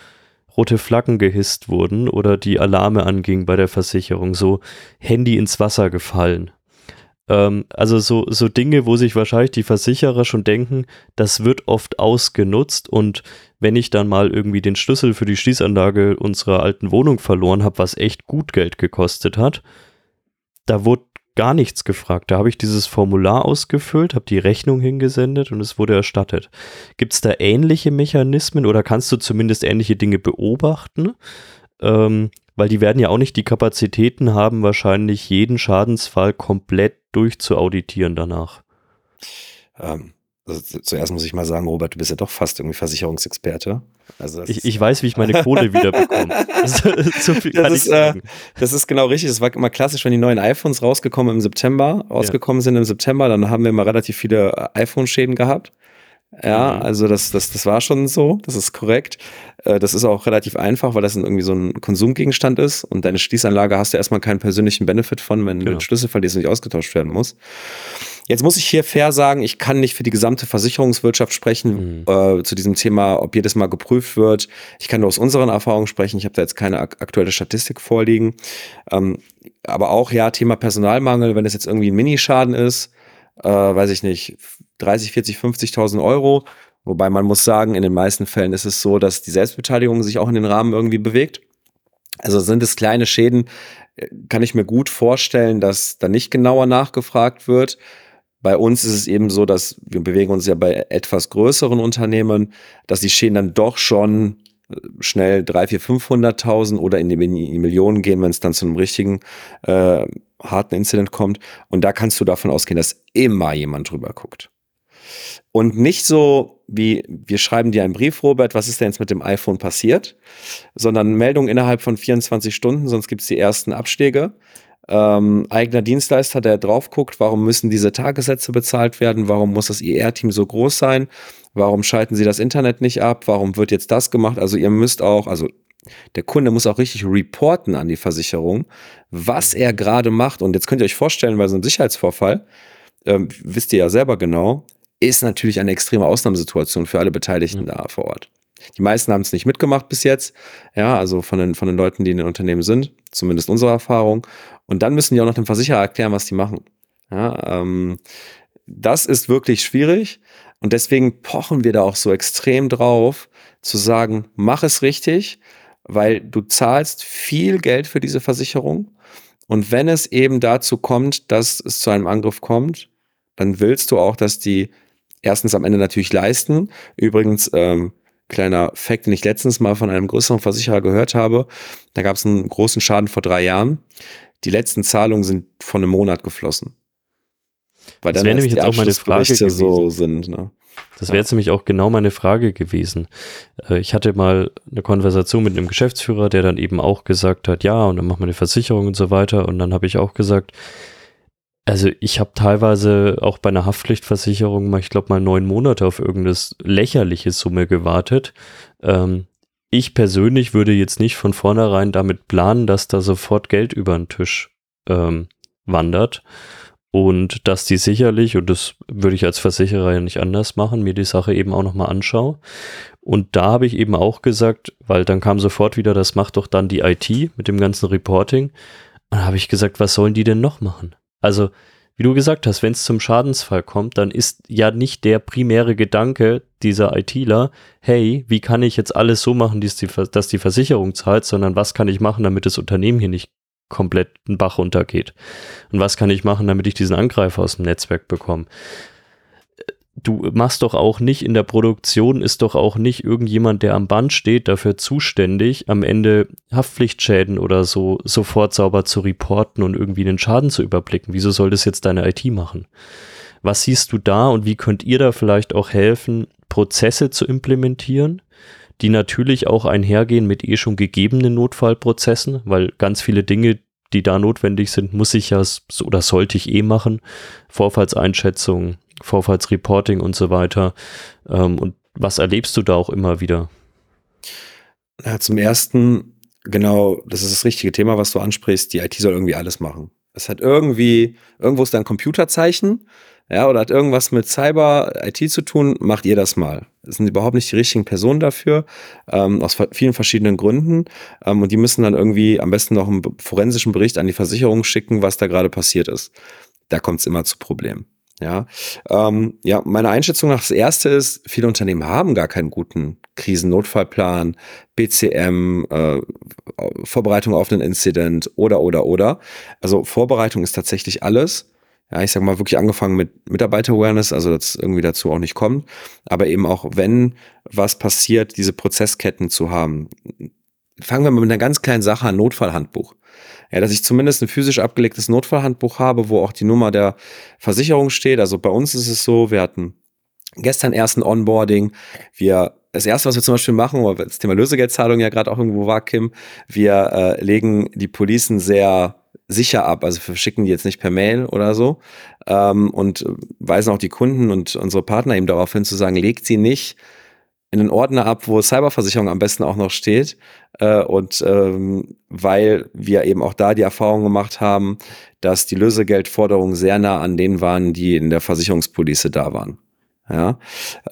rote Flaggen gehisst wurden oder die Alarme anging bei der Versicherung, so Handy ins Wasser gefallen. Ähm, also so, so Dinge, wo sich wahrscheinlich die Versicherer schon denken, das wird oft ausgenutzt und wenn ich dann mal irgendwie den Schlüssel für die Schließanlage unserer alten Wohnung verloren habe, was echt gut Geld gekostet hat, da wurde gar nichts gefragt. Da habe ich dieses Formular ausgefüllt, habe die Rechnung hingesendet und es wurde erstattet. Gibt es da ähnliche Mechanismen oder kannst du zumindest ähnliche Dinge beobachten? Ähm, weil die werden ja auch nicht die Kapazitäten haben, wahrscheinlich jeden Schadensfall komplett durchzuauditieren danach. Ähm, also zuerst muss ich mal sagen, Robert, du bist ja doch fast irgendwie Versicherungsexperte. Also ich, ich weiß, wie ich meine Kohle wiederbekomme. so viel kann das, ist, äh, das ist genau richtig. Das war immer klassisch, wenn die neuen iPhones rausgekommen im September, rausgekommen ja. sind im September, dann haben wir immer relativ viele äh, iPhone-Schäden gehabt. Ja, mhm. also das, das, das war schon so, das ist korrekt. Äh, das ist auch relativ einfach, weil das irgendwie so ein Konsumgegenstand ist und deine Schließanlage hast du erstmal keinen persönlichen Benefit von, wenn genau. du den Schlüssel verlierst und nicht ausgetauscht werden muss. Jetzt muss ich hier fair sagen, ich kann nicht für die gesamte Versicherungswirtschaft sprechen mhm. äh, zu diesem Thema, ob jedes Mal geprüft wird. Ich kann nur aus unseren Erfahrungen sprechen. Ich habe da jetzt keine ak aktuelle Statistik vorliegen. Ähm, aber auch ja, Thema Personalmangel, wenn es jetzt irgendwie ein Minischaden ist, äh, weiß ich nicht, 30, 40, 50.000 Euro. Wobei man muss sagen, in den meisten Fällen ist es so, dass die Selbstbeteiligung sich auch in den Rahmen irgendwie bewegt. Also sind es kleine Schäden, äh, kann ich mir gut vorstellen, dass da nicht genauer nachgefragt wird. Bei uns ist es eben so, dass wir bewegen uns ja bei etwas größeren Unternehmen, dass die Schäden dann doch schon äh, schnell 3, 4, 500.000 oder in die, in die Millionen gehen, wenn es dann zu einem richtigen äh, harten Incident kommt. Und da kannst du davon ausgehen, dass immer jemand drüber guckt. Und nicht so wie, wir schreiben dir einen Brief, Robert, was ist denn jetzt mit dem iPhone passiert? Sondern Meldung innerhalb von 24 Stunden, sonst gibt es die ersten Abschläge ähm, eigener Dienstleister, der drauf guckt, warum müssen diese Tagessätze bezahlt werden, warum muss das IR-Team so groß sein, warum schalten sie das Internet nicht ab, warum wird jetzt das gemacht, also ihr müsst auch, also der Kunde muss auch richtig reporten an die Versicherung, was er gerade macht. Und jetzt könnt ihr euch vorstellen, bei so einem Sicherheitsvorfall, ähm, wisst ihr ja selber genau, ist natürlich eine extreme Ausnahmesituation für alle Beteiligten mhm. da vor Ort. Die meisten haben es nicht mitgemacht bis jetzt, ja, also von den, von den Leuten, die in den Unternehmen sind, zumindest unsere Erfahrung. Und dann müssen die auch noch dem Versicherer erklären, was die machen. Ja, ähm, das ist wirklich schwierig und deswegen pochen wir da auch so extrem drauf, zu sagen, mach es richtig, weil du zahlst viel Geld für diese Versicherung und wenn es eben dazu kommt, dass es zu einem Angriff kommt, dann willst du auch, dass die erstens am Ende natürlich leisten. Übrigens, ähm, kleiner Fact, den ich letztens mal von einem größeren Versicherer gehört habe. Da gab es einen großen Schaden vor drei Jahren. Die letzten Zahlungen sind von einem Monat geflossen. Weil das wäre nämlich jetzt auch meine Frage gewesen. so sind. Ne? Das wäre jetzt nämlich auch genau meine Frage gewesen. Äh, ich hatte mal eine Konversation mit einem Geschäftsführer, der dann eben auch gesagt hat, ja, und dann machen wir eine Versicherung und so weiter. Und dann habe ich auch gesagt, also ich habe teilweise auch bei einer Haftpflichtversicherung mal, ich glaube mal neun Monate auf irgendeine lächerliche Summe gewartet. Ähm, ich persönlich würde jetzt nicht von vornherein damit planen, dass da sofort Geld über den Tisch ähm, wandert und dass die sicherlich, und das würde ich als Versicherer ja nicht anders machen, mir die Sache eben auch nochmal anschaue. Und da habe ich eben auch gesagt, weil dann kam sofort wieder, das macht doch dann die IT mit dem ganzen Reporting. Und da habe ich gesagt, was sollen die denn noch machen? Also, wie du gesagt hast, wenn es zum Schadensfall kommt, dann ist ja nicht der primäre Gedanke dieser ITler, hey, wie kann ich jetzt alles so machen, dass die, dass die Versicherung zahlt, sondern was kann ich machen, damit das Unternehmen hier nicht komplett einen Bach runtergeht? Und was kann ich machen, damit ich diesen Angreifer aus dem Netzwerk bekomme? Du machst doch auch nicht in der Produktion, ist doch auch nicht irgendjemand, der am Band steht, dafür zuständig, am Ende Haftpflichtschäden oder so sofort sauber zu reporten und irgendwie den Schaden zu überblicken. Wieso soll das jetzt deine IT machen? Was siehst du da und wie könnt ihr da vielleicht auch helfen, Prozesse zu implementieren, die natürlich auch einhergehen mit eh schon gegebenen Notfallprozessen, weil ganz viele Dinge, die da notwendig sind, muss ich ja oder sollte ich eh machen. Vorfallseinschätzung, Vorfallsreporting und so weiter. Ähm, und was erlebst du da auch immer wieder? Ja, zum ersten, genau, das ist das richtige Thema, was du ansprichst. Die IT soll irgendwie alles machen. Es hat irgendwie, irgendwo ist da ein Computerzeichen. ja, oder hat irgendwas mit Cyber, IT zu tun, macht ihr das mal. Das sind überhaupt nicht die richtigen Personen dafür, ähm, aus vielen verschiedenen Gründen. Ähm, und die müssen dann irgendwie am besten noch einen forensischen Bericht an die Versicherung schicken, was da gerade passiert ist. Da kommt es immer zu Problemen. Ja, ähm, ja, meine Einschätzung nach das erste ist, viele Unternehmen haben gar keinen guten Krisennotfallplan, BCM, äh, Vorbereitung auf einen Incident oder, oder, oder. Also Vorbereitung ist tatsächlich alles. Ja, ich sag mal wirklich angefangen mit Mitarbeiter-Awareness, also dass irgendwie dazu auch nicht kommt. Aber eben auch, wenn was passiert, diese Prozessketten zu haben. Fangen wir mal mit einer ganz kleinen Sache an, Notfallhandbuch ja, dass ich zumindest ein physisch abgelegtes Notfallhandbuch habe, wo auch die Nummer der Versicherung steht. Also bei uns ist es so, wir hatten gestern erst ein Onboarding. Wir das erste, was wir zum Beispiel machen, weil das Thema Lösegeldzahlung ja gerade auch irgendwo war, Kim, wir äh, legen die Policen sehr sicher ab. Also wir schicken die jetzt nicht per Mail oder so ähm, und weisen auch die Kunden und unsere Partner eben darauf hin zu sagen, legt sie nicht in den Ordner ab, wo Cyberversicherung am besten auch noch steht. Äh, und ähm, weil wir eben auch da die Erfahrung gemacht haben, dass die Lösegeldforderungen sehr nah an denen waren, die in der Versicherungspolice da waren. Ja,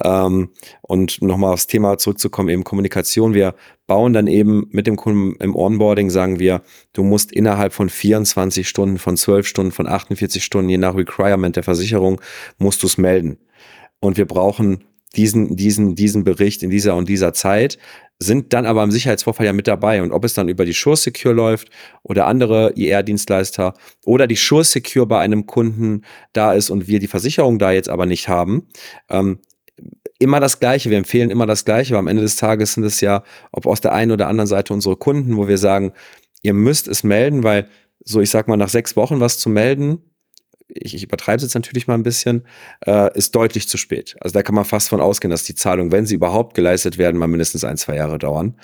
ähm, und nochmal aufs Thema zurückzukommen, eben Kommunikation. Wir bauen dann eben mit dem Kunden im Onboarding, sagen wir, du musst innerhalb von 24 Stunden, von 12 Stunden, von 48 Stunden, je nach Requirement der Versicherung, musst du es melden. Und wir brauchen diesen, diesen, diesen Bericht in dieser und dieser Zeit, sind dann aber im Sicherheitsvorfall ja mit dabei. Und ob es dann über die Sure Secure läuft oder andere IR-Dienstleister oder die Sure Secure bei einem Kunden da ist und wir die Versicherung da jetzt aber nicht haben, ähm, immer das Gleiche. Wir empfehlen immer das Gleiche, aber am Ende des Tages sind es ja, ob aus der einen oder anderen Seite unsere Kunden, wo wir sagen, ihr müsst es melden, weil so, ich sag mal, nach sechs Wochen was zu melden, ich, ich übertreibe es jetzt natürlich mal ein bisschen, äh, ist deutlich zu spät. Also da kann man fast von ausgehen, dass die Zahlungen, wenn sie überhaupt geleistet werden, mal mindestens ein, zwei Jahre dauern.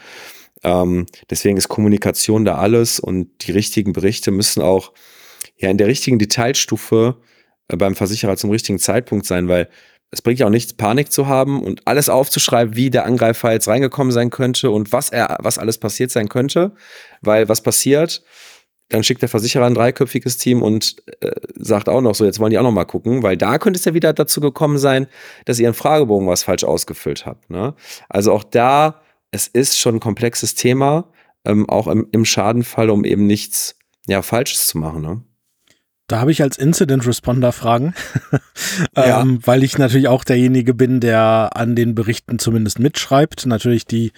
Ähm, deswegen ist Kommunikation da alles und die richtigen Berichte müssen auch ja in der richtigen Detailstufe äh, beim Versicherer zum richtigen Zeitpunkt sein, weil es bringt ja auch nichts, Panik zu haben und alles aufzuschreiben, wie der Angreifer jetzt reingekommen sein könnte und was er, was alles passiert sein könnte. Weil was passiert? Dann schickt der Versicherer ein dreiköpfiges Team und äh, sagt auch noch so, jetzt wollen die auch noch mal gucken, weil da könnte es ja wieder dazu gekommen sein, dass ihr einen Fragebogen was falsch ausgefüllt habt. Ne? Also auch da, es ist schon ein komplexes Thema, ähm, auch im, im Schadenfall, um eben nichts ja, Falsches zu machen. Ne? Da habe ich als Incident Responder Fragen, ja. ähm, weil ich natürlich auch derjenige bin, der an den Berichten zumindest mitschreibt. Natürlich die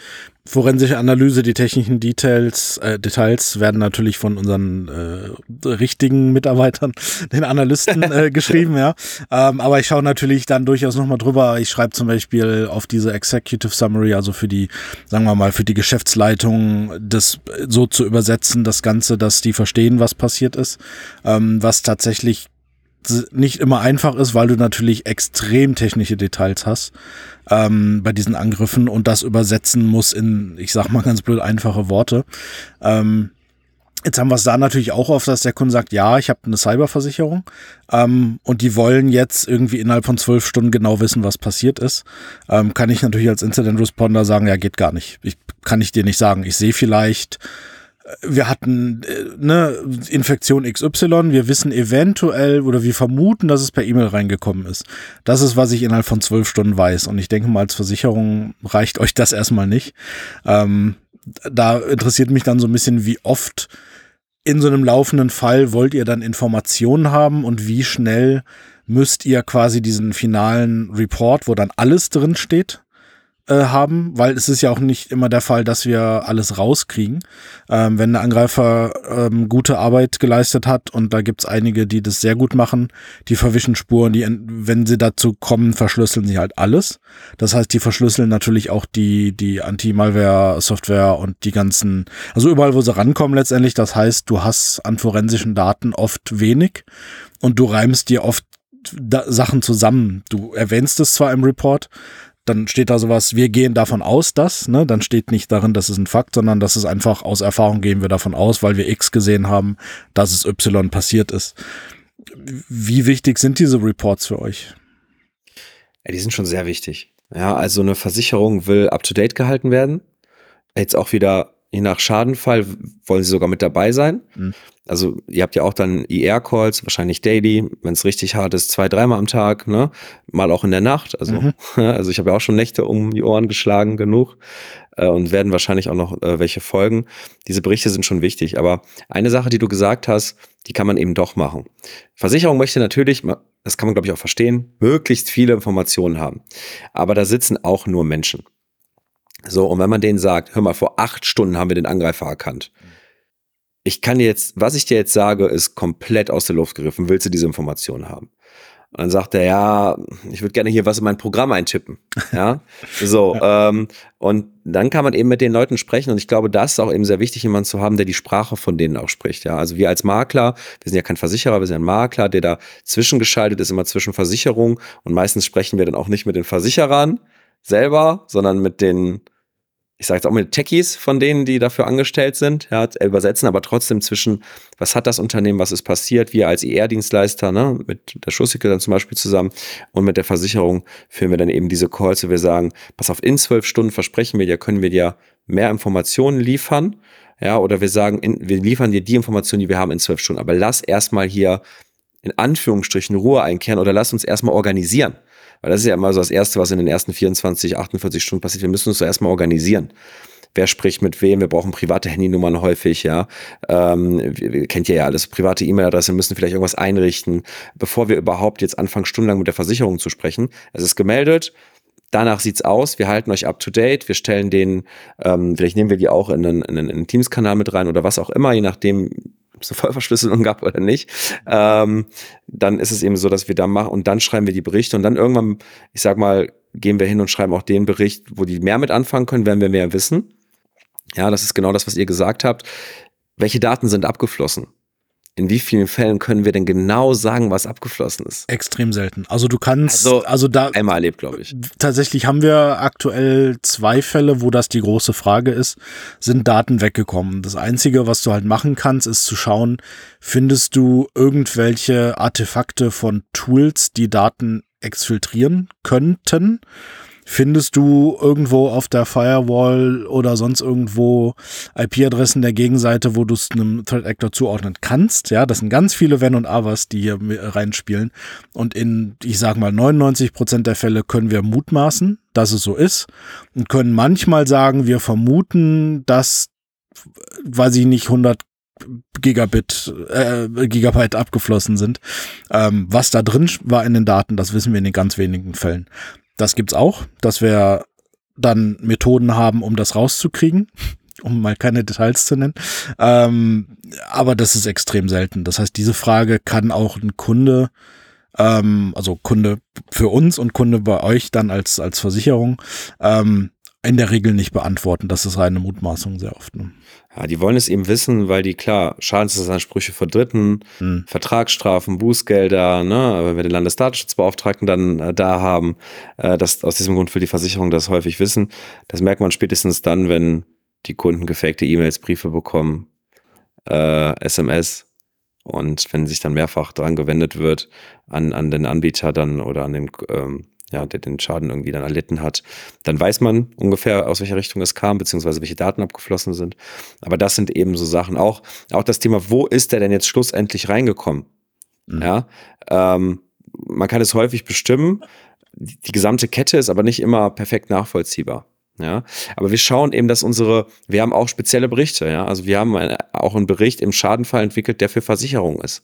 forensische Analyse, die technischen Details, äh, Details werden natürlich von unseren äh, richtigen Mitarbeitern, den Analysten, äh, geschrieben, ja. Ähm, aber ich schaue natürlich dann durchaus nochmal drüber. Ich schreibe zum Beispiel auf diese Executive Summary, also für die, sagen wir mal, für die Geschäftsleitung, das so zu übersetzen, das Ganze, dass die verstehen, was passiert ist, ähm, was tatsächlich nicht immer einfach ist, weil du natürlich extrem technische Details hast ähm, bei diesen Angriffen und das übersetzen muss in, ich sag mal ganz blöd, einfache Worte. Ähm, Jetzt haben wir es da natürlich auch oft, dass der Kunde sagt, ja, ich habe eine Cyberversicherung ähm, und die wollen jetzt irgendwie innerhalb von zwölf Stunden genau wissen, was passiert ist. Ähm, kann ich natürlich als Incident Responder sagen, ja, geht gar nicht. Ich kann ich dir nicht sagen. Ich sehe vielleicht wir hatten äh, ne, Infektion XY, wir wissen eventuell oder wir vermuten, dass es per E-Mail reingekommen ist. Das ist, was ich innerhalb von zwölf Stunden weiß. Und ich denke mal, als Versicherung reicht euch das erstmal nicht. Ähm, da interessiert mich dann so ein bisschen, wie oft in so einem laufenden Fall wollt ihr dann Informationen haben und wie schnell müsst ihr quasi diesen finalen Report, wo dann alles drin steht, äh, haben, weil es ist ja auch nicht immer der Fall, dass wir alles rauskriegen. Ähm, wenn der Angreifer ähm, gute Arbeit geleistet hat und da gibt's einige, die das sehr gut machen, die verwischen Spuren, die, wenn sie dazu kommen, verschlüsseln sie halt alles. Das heißt, die verschlüsseln natürlich auch die, die Anti-Malware-Software und die ganzen, also überall, wo sie rankommen letztendlich. Das heißt, du hast an forensischen Daten oft wenig und du reimst dir oft Sachen zusammen. Du erwähnst es zwar im Report, dann steht da sowas, wir gehen davon aus, dass, ne, dann steht nicht darin, dass es ein Fakt, sondern dass es einfach aus Erfahrung gehen wir davon aus, weil wir X gesehen haben, dass es Y passiert ist. Wie wichtig sind diese Reports für euch? Ja, die sind schon sehr wichtig. Ja, also eine Versicherung will up to date gehalten werden. Jetzt auch wieder je nach Schadenfall wollen sie sogar mit dabei sein. Mhm. Also ihr habt ja auch dann IR-Calls, wahrscheinlich daily, wenn es richtig hart ist, zwei, dreimal am Tag, ne? Mal auch in der Nacht. Also, mhm. also ich habe ja auch schon Nächte um die Ohren geschlagen genug äh, und werden wahrscheinlich auch noch äh, welche folgen. Diese Berichte sind schon wichtig. Aber eine Sache, die du gesagt hast, die kann man eben doch machen. Versicherung möchte natürlich, das kann man glaube ich auch verstehen, möglichst viele Informationen haben. Aber da sitzen auch nur Menschen. So, und wenn man denen sagt, hör mal, vor acht Stunden haben wir den Angreifer erkannt ich kann jetzt, was ich dir jetzt sage, ist komplett aus der Luft gegriffen. Willst du diese Information haben? Und dann sagt er, ja, ich würde gerne hier was in mein Programm eintippen. Ja, so. ja. Ähm, und dann kann man eben mit den Leuten sprechen. Und ich glaube, das ist auch eben sehr wichtig, jemanden zu haben, der die Sprache von denen auch spricht. Ja, also wir als Makler, wir sind ja kein Versicherer, wir sind ein Makler, der da zwischengeschaltet ist, immer zwischen Versicherung. Und meistens sprechen wir dann auch nicht mit den Versicherern selber, sondern mit den ich sage jetzt auch mit Techies von denen, die dafür angestellt sind, ja, übersetzen aber trotzdem zwischen, was hat das Unternehmen, was ist passiert, wir als ER-Dienstleister, ne, mit der Schussicke dann zum Beispiel zusammen und mit der Versicherung führen wir dann eben diese Calls, wo wir sagen, pass auf, in zwölf Stunden versprechen wir dir, können wir dir mehr Informationen liefern, ja, oder wir sagen, in, wir liefern dir die Informationen, die wir haben in zwölf Stunden, aber lass erstmal hier in Anführungsstrichen Ruhe einkehren oder lass uns erstmal organisieren. Weil das ist ja immer so das Erste, was in den ersten 24, 48 Stunden passiert. Wir müssen uns so erstmal organisieren wer spricht mit wem, wir brauchen private Handynummern häufig, ja. Ähm, kennt ihr ja alles, private E-Mail-Adresse, müssen vielleicht irgendwas einrichten, bevor wir überhaupt jetzt anfangen, stundenlang mit der Versicherung zu sprechen. Es ist gemeldet, danach sieht's aus, wir halten euch up to date, wir stellen den, ähm, vielleicht nehmen wir die auch in einen, in einen Teams-Kanal mit rein oder was auch immer, je nachdem, ob es eine Vollverschlüsselung gab oder nicht, ähm, dann ist es eben so, dass wir da machen und dann schreiben wir die Berichte und dann irgendwann, ich sag mal, gehen wir hin und schreiben auch den Bericht, wo die mehr mit anfangen können, werden wir mehr wissen. Ja, das ist genau das, was ihr gesagt habt. Welche Daten sind abgeflossen? In wie vielen Fällen können wir denn genau sagen, was abgeflossen ist? Extrem selten. Also du kannst, also, also da. Einmal erlebt, glaube ich. Tatsächlich haben wir aktuell zwei Fälle, wo das die große Frage ist, sind Daten weggekommen. Das Einzige, was du halt machen kannst, ist zu schauen, findest du irgendwelche Artefakte von Tools, die Daten exfiltrieren könnten findest du irgendwo auf der Firewall oder sonst irgendwo IP-Adressen der Gegenseite, wo du es einem Threat Actor zuordnen kannst. Ja, das sind ganz viele Wenn und Avers, die hier reinspielen. Und in, ich sag mal, 99 Prozent der Fälle können wir mutmaßen, dass es so ist und können manchmal sagen, wir vermuten, dass, weiß ich nicht, 100 Gigabit, äh, Gigabyte abgeflossen sind. Ähm, was da drin war in den Daten, das wissen wir in den ganz wenigen Fällen. Das gibt's auch, dass wir dann Methoden haben, um das rauszukriegen, um mal keine Details zu nennen. Ähm, aber das ist extrem selten. Das heißt, diese Frage kann auch ein Kunde, ähm, also Kunde für uns und Kunde bei euch dann als, als Versicherung, ähm, in der Regel nicht beantworten. Das ist reine Mutmaßung sehr oft. Ne? Ja, die wollen es eben wissen, weil die klar Schadensersatzansprüche vor Dritten, hm. Vertragsstrafen, Bußgelder, ne, wenn wir den Landesdatenschutzbeauftragten dann äh, da haben, äh, das aus diesem Grund will die Versicherung das häufig wissen. Das merkt man spätestens dann, wenn die Kunden gefakte E-Mails, Briefe bekommen, äh, SMS und wenn sich dann mehrfach dran gewendet wird an, an den Anbieter dann oder an den ähm, ja, der den Schaden irgendwie dann erlitten hat, dann weiß man ungefähr, aus welcher Richtung es kam, beziehungsweise welche Daten abgeflossen sind. Aber das sind eben so Sachen. Auch, auch das Thema, wo ist der denn jetzt schlussendlich reingekommen? Mhm. Ja, ähm, man kann es häufig bestimmen. Die, die gesamte Kette ist aber nicht immer perfekt nachvollziehbar. Ja, aber wir schauen eben, dass unsere, wir haben auch spezielle Berichte, ja, also wir haben auch einen Bericht im Schadenfall entwickelt, der für Versicherung ist.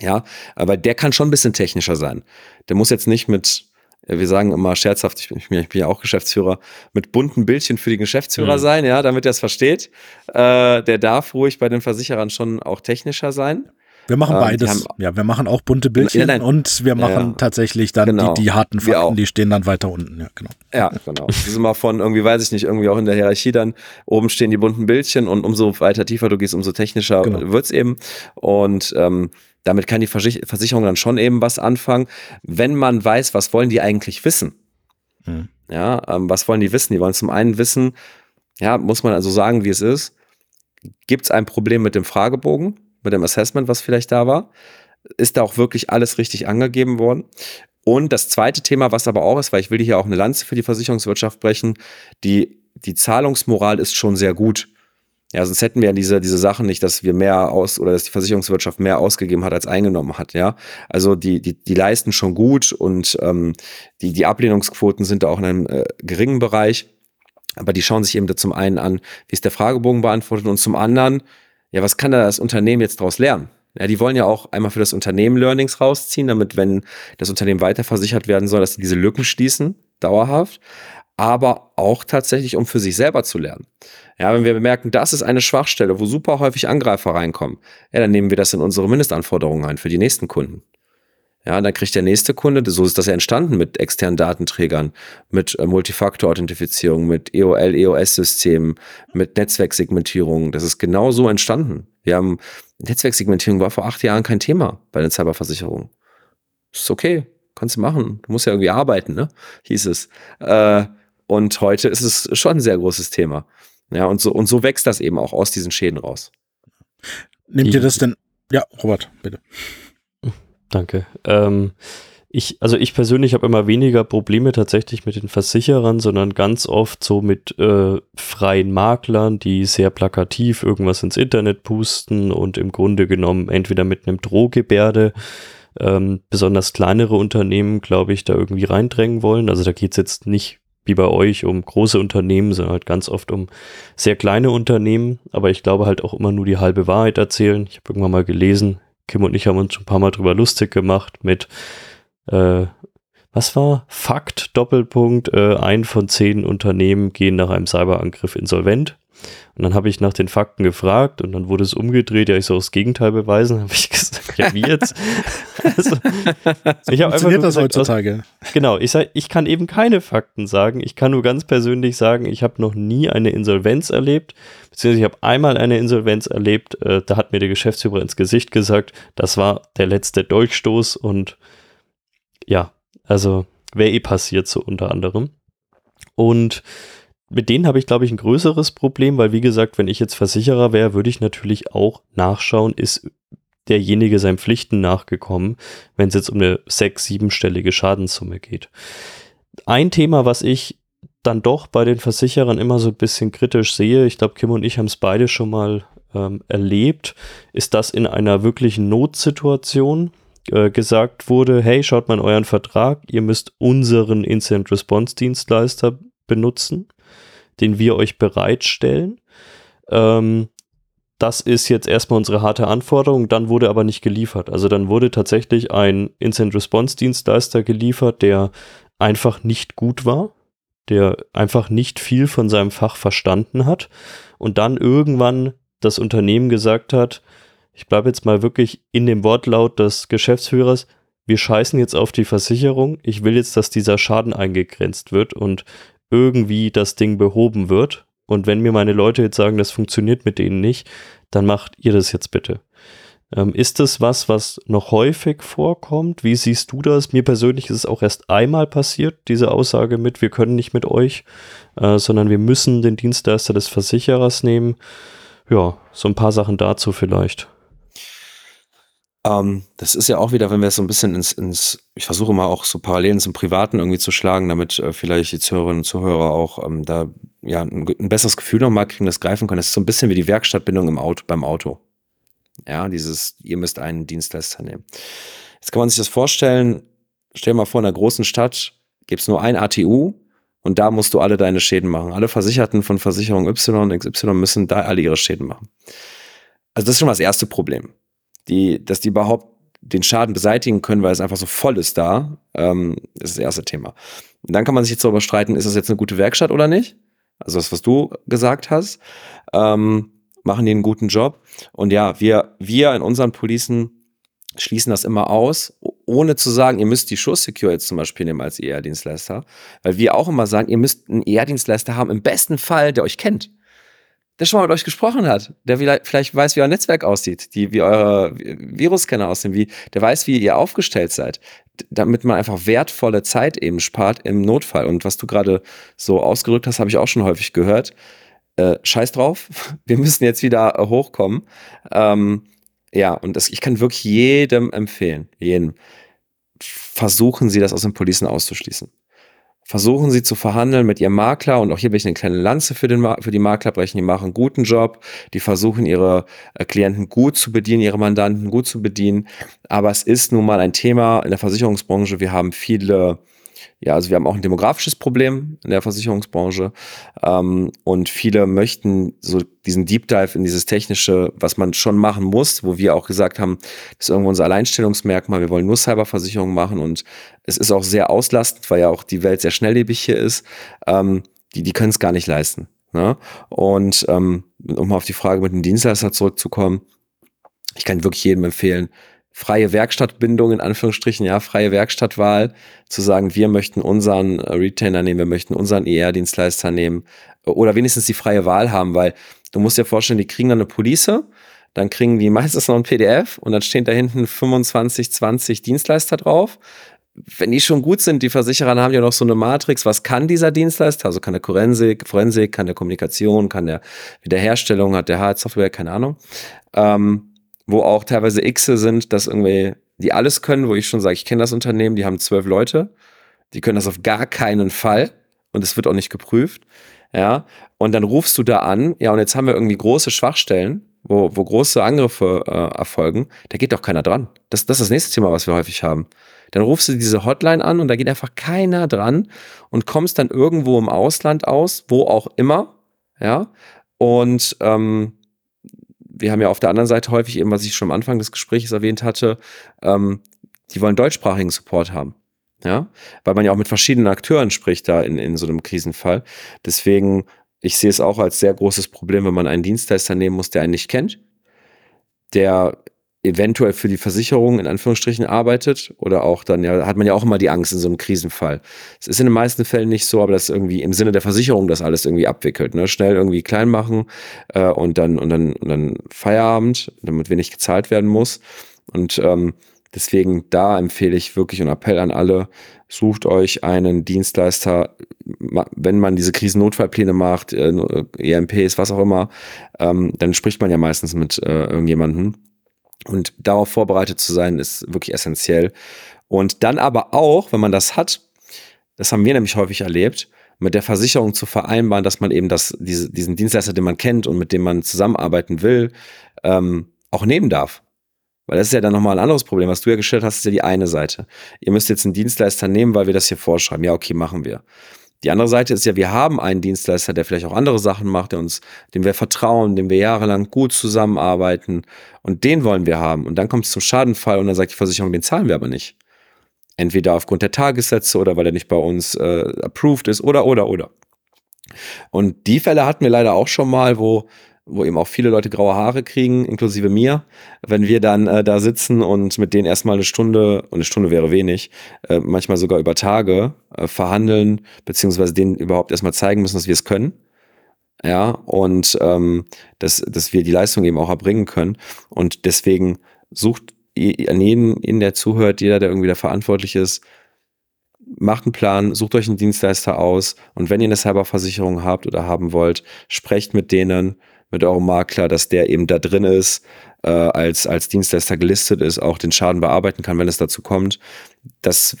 Ja, aber der kann schon ein bisschen technischer sein. Der muss jetzt nicht mit wir sagen immer scherzhaft, ich bin, ich bin ja auch Geschäftsführer, mit bunten Bildchen für die Geschäftsführer mhm. sein, ja, damit er es versteht. Äh, der darf ruhig bei den Versicherern schon auch technischer sein. Wir machen ähm, beides. Haben, ja, wir machen auch bunte Bildchen ja, und wir machen ja, tatsächlich dann genau. die, die harten Fakten, die stehen dann weiter unten. Ja, genau. Ja, genau. Das ist immer von irgendwie, weiß ich nicht, irgendwie auch in der Hierarchie dann, oben stehen die bunten Bildchen und umso weiter tiefer du gehst, umso technischer genau. wird's eben. Und ähm, damit kann die Versicherung dann schon eben was anfangen, wenn man weiß, was wollen die eigentlich wissen. Mhm. Ja, ähm, was wollen die wissen? Die wollen zum einen wissen, ja, muss man also sagen, wie es ist. Gibt es ein Problem mit dem Fragebogen, mit dem Assessment, was vielleicht da war? Ist da auch wirklich alles richtig angegeben worden? Und das zweite Thema, was aber auch ist, weil ich will hier auch eine Lanze für die Versicherungswirtschaft brechen, die, die Zahlungsmoral ist schon sehr gut Ja, sonst hätten wir ja diese, diese Sachen nicht, dass wir mehr aus oder dass die Versicherungswirtschaft mehr ausgegeben hat, als eingenommen hat, ja. Also die, die, die leisten schon gut und ähm, die, die Ablehnungsquoten sind da auch in einem äh, geringen Bereich. Aber die schauen sich eben da zum einen an, wie ist der Fragebogen beantwortet und zum anderen, ja, was kann da das Unternehmen jetzt daraus lernen? Ja, die wollen ja auch einmal für das Unternehmen Learnings rausziehen, damit, wenn das Unternehmen weiter versichert werden soll, dass sie diese Lücken schließen, dauerhaft aber auch tatsächlich, um für sich selber zu lernen. Ja, wenn wir bemerken, das ist eine Schwachstelle, wo super häufig Angreifer reinkommen, ja, dann nehmen wir das in unsere Mindestanforderungen ein für die nächsten Kunden. Ja, dann kriegt der nächste Kunde, so ist das ja entstanden mit externen Datenträgern, mit äh, Multifaktor-Authentifizierung, mit EOL, EOS-Systemen, mit Netzwerksegmentierung. Das ist genau so entstanden. Wir haben, Netzwerksegmentierung war vor acht Jahren kein Thema bei den Cyberversicherungen. Ist okay, kannst du machen. Du musst ja irgendwie arbeiten, ne? Hieß es. Äh, und heute ist es schon ein sehr großes Thema. Ja, und so, und so wächst das eben auch aus diesen Schäden raus. Nehmt ihr das denn? Ja, Robert, bitte. Danke. Ähm, ich, also ich persönlich habe immer weniger Probleme tatsächlich mit den Versicherern, sondern ganz oft so mit äh, freien Maklern, die sehr plakativ irgendwas ins Internet pusten und im Grunde genommen entweder mit einem Drohgebärde ähm, besonders kleinere Unternehmen, glaube ich, da irgendwie reindrängen wollen. Also da geht es jetzt nicht wie bei euch um große Unternehmen, sondern halt ganz oft um sehr kleine Unternehmen. Aber ich glaube halt auch immer nur die halbe Wahrheit erzählen. Ich habe irgendwann mal gelesen, Kim und ich haben uns schon ein paar Mal drüber lustig gemacht mit, äh, was war? Fakt, Doppelpunkt, äh, ein von zehn Unternehmen gehen nach einem Cyberangriff insolvent. Und dann habe ich nach den Fakten gefragt und dann wurde es umgedreht, ja, ich soll das Gegenteil beweisen. habe ich gesagt, ja, wie jetzt? also, ich einfach das heutzutage. Aus, genau, ich sag, ich kann eben keine Fakten sagen. Ich kann nur ganz persönlich sagen, ich habe noch nie eine Insolvenz erlebt, beziehungsweise ich habe einmal eine Insolvenz erlebt, äh, da hat mir der Geschäftsführer ins Gesicht gesagt, das war der letzte Dolchstoß und ja, also wäre eh passiert so unter anderem. Und mit denen habe ich, glaube ich, ein größeres Problem, weil, wie gesagt, wenn ich jetzt Versicherer wäre, würde ich natürlich auch nachschauen, ist derjenige seinen Pflichten nachgekommen, wenn es jetzt um eine sechs-, siebenstellige Schadenssumme geht. Ein Thema, was ich dann doch bei den Versicherern immer so ein bisschen kritisch sehe, ich glaube, Kim und ich haben es beide schon mal ähm, erlebt, ist, dass in einer wirklichen Notsituation äh, gesagt wurde, hey, schaut mal in euren Vertrag, ihr müsst unseren Incident Response Dienstleister benutzen den wir euch bereitstellen. Ähm, das ist jetzt erstmal unsere harte Anforderung, dann wurde aber nicht geliefert. Also dann wurde tatsächlich ein Instant Response Dienstleister geliefert, der einfach nicht gut war, der einfach nicht viel von seinem Fach verstanden hat und dann irgendwann das Unternehmen gesagt hat, ich bleibe jetzt mal wirklich in dem Wortlaut des Geschäftsführers, wir scheißen jetzt auf die Versicherung, ich will jetzt, dass dieser Schaden eingegrenzt wird und irgendwie das Ding behoben wird. Und wenn mir meine Leute jetzt sagen, das funktioniert mit denen nicht, dann macht ihr das jetzt bitte. Ähm, ist das was, was noch häufig vorkommt? Wie siehst du das? Mir persönlich ist es auch erst einmal passiert, diese Aussage mit, wir können nicht mit euch, äh, sondern wir müssen den Dienstleister des Versicherers nehmen. Ja, so ein paar Sachen dazu vielleicht. Ähm, das ist ja auch wieder, wenn wir so ein bisschen ins, ins ich versuche mal auch so Parallelen zum Privaten irgendwie zu schlagen, damit äh, vielleicht die Zuhörerinnen und Zuhörer auch ähm, da ja ein, ein besseres Gefühl nochmal kriegen, das greifen können. Das ist so ein bisschen wie die Werkstattbindung im Auto, beim Auto. Ja, dieses, ihr müsst einen Dienstleister nehmen. Jetzt kann man sich das vorstellen, stell dir mal vor, in einer großen Stadt gibt es nur ein ATU und da musst du alle deine Schäden machen. Alle Versicherten von Versicherung Y und XY müssen da alle ihre Schäden machen. Also das ist schon mal das erste Problem die, dass die überhaupt den Schaden beseitigen können, weil es einfach so voll ist da, ähm, ist das erste Thema. Und dann kann man sich jetzt darüber streiten, ist das jetzt eine gute Werkstatt oder nicht? Also das, was du gesagt hast, ähm, machen die einen guten Job. Und ja, wir, wir in unseren Policen schließen das immer aus, ohne zu sagen, ihr müsst die Schuss Secure jetzt zum Beispiel nehmen als ER-Dienstleister, weil wir auch immer sagen, ihr müsst einen ER-Dienstleister haben, im besten Fall, der euch kennt der schon mal mit euch gesprochen hat, der vielleicht weiß, wie euer Netzwerk aussieht, die, wie eure Virusscanner aussehen, wie, der weiß, wie ihr aufgestellt seid, damit man einfach wertvolle Zeit eben spart im Notfall. Und was du gerade so ausgerückt hast, habe ich auch schon häufig gehört. Äh, scheiß drauf, wir müssen jetzt wieder hochkommen. Ähm, ja, und das, ich kann wirklich jedem empfehlen, jedem, versuchen Sie das aus den Policen auszuschließen versuchen sie zu verhandeln mit ihrem Makler und auch hier will ich eine kleine Lanze für, den, für die Makler brechen, die machen einen guten Job, die versuchen ihre äh, Klienten gut zu bedienen, ihre Mandanten gut zu bedienen, aber es ist nun mal ein Thema in der Versicherungsbranche, wir haben viele ja, also wir haben auch ein demografisches Problem in der Versicherungsbranche ähm, und viele möchten so diesen Deep Dive in dieses Technische, was man schon machen muss, wo wir auch gesagt haben, das ist irgendwo unser Alleinstellungsmerkmal, wir wollen nur Cyberversicherung machen und es ist auch sehr auslastend, weil ja auch die Welt sehr schnelllebig hier ist, ähm, die, die können es gar nicht leisten. Ne? Und ähm, um mal auf die Frage mit dem Dienstleister zurückzukommen, ich kann wirklich jedem empfehlen, freie Werkstattbindung in Anführungsstrichen, ja, freie Werkstattwahl, zu sagen, wir möchten unseren äh, Retainer nehmen, wir möchten unseren ER-Dienstleister nehmen oder wenigstens die freie Wahl haben, weil du musst dir vorstellen, die kriegen dann eine Police, dann kriegen die meistens noch ein PDF und dann stehen da hinten 25, 20 Dienstleister drauf. Wenn die schon gut sind, die Versicherer, haben ja noch so eine Matrix, was kann dieser Dienstleister? Also kann der Forensik, Forensik, kann der Kommunikation, kann der Wiederherstellung, hat der Hard-Software, keine Ahnung. Ähm, wo auch teilweise Xe sind, dass irgendwie die alles können, wo ich schon sage, ich kenne das Unternehmen, die haben zwölf Leute, die können das auf gar keinen Fall und es wird auch nicht geprüft. Ja, und dann rufst du da an, ja, und jetzt haben wir irgendwie große Schwachstellen, wo, wo große Angriffe äh, erfolgen, da geht doch keiner dran. Das, das ist das nächste Thema, was wir häufig haben. Dann rufst du diese Hotline an und da geht einfach keiner dran und kommst dann irgendwo im Ausland aus, wo auch immer, ja, und ähm, wir haben ja auf der anderen Seite häufig eben, was ich schon am Anfang des Gesprächs erwähnt hatte, ähm, die wollen deutschsprachigen Support haben. Ja, weil man ja auch mit verschiedenen Akteuren spricht da in, in so einem Krisenfall. Deswegen, ich sehe es auch als sehr großes Problem, wenn man einen Dienstleister nehmen muss, der einen nicht kennt, der eventuell für die Versicherung in Anführungsstrichen arbeitet oder auch dann ja hat man ja auch immer die Angst in so einem Krisenfall. Es ist in den meisten Fällen nicht so, aber das irgendwie im Sinne der Versicherung das alles irgendwie abwickelt, ne? Schnell irgendwie klein machen äh, und dann und dann und dann Feierabend, damit wenig gezahlt werden muss und ähm, deswegen da empfehle ich wirklich und Appell an alle, sucht euch einen Dienstleister, wenn man diese Krisennotfallpläne macht, äh, EMPs, was auch immer, ähm, dann spricht man ja meistens mit äh, irgendjemandem und darauf vorbereitet zu sein, ist wirklich essentiell. Und dann aber auch, wenn man das hat, das haben wir nämlich häufig erlebt, mit der Versicherung zu vereinbaren, dass man eben das, diese, diesen Dienstleister, den man kennt und mit dem man zusammenarbeiten will, ähm, auch nehmen darf. Weil das ist ja dann nochmal ein anderes Problem. Was du ja gestellt hast, ist ja die eine Seite. Ihr müsst jetzt einen Dienstleister nehmen, weil wir das hier vorschreiben. Ja, okay, machen wir. Die andere Seite ist ja, wir haben einen Dienstleister, der vielleicht auch andere Sachen macht, der uns, dem wir vertrauen, dem wir jahrelang gut zusammenarbeiten und den wollen wir haben. Und dann kommt es zum Schadenfall und dann sagt die Versicherung, den zahlen wir aber nicht. Entweder aufgrund der Tagessätze oder weil er nicht bei uns äh, approved ist oder, oder, oder. Und die Fälle hatten wir leider auch schon mal, wo wo eben auch viele Leute graue Haare kriegen, inklusive mir, wenn wir dann äh, da sitzen und mit denen erstmal eine Stunde, und eine Stunde wäre wenig, äh, manchmal sogar über Tage äh, verhandeln, beziehungsweise denen überhaupt erstmal zeigen müssen, dass wir es können. Ja, und ähm, dass, dass wir die Leistung eben auch erbringen können. Und deswegen sucht an jeden, in der zuhört, jeder, der irgendwie da verantwortlich ist, macht einen Plan, sucht euch einen Dienstleister aus und wenn ihr eine Cyberversicherung habt oder haben wollt, sprecht mit denen, mit eurem Makler, dass der eben da drin ist, äh, als, als Dienstleister gelistet ist, auch den Schaden bearbeiten kann, wenn es dazu kommt. Das,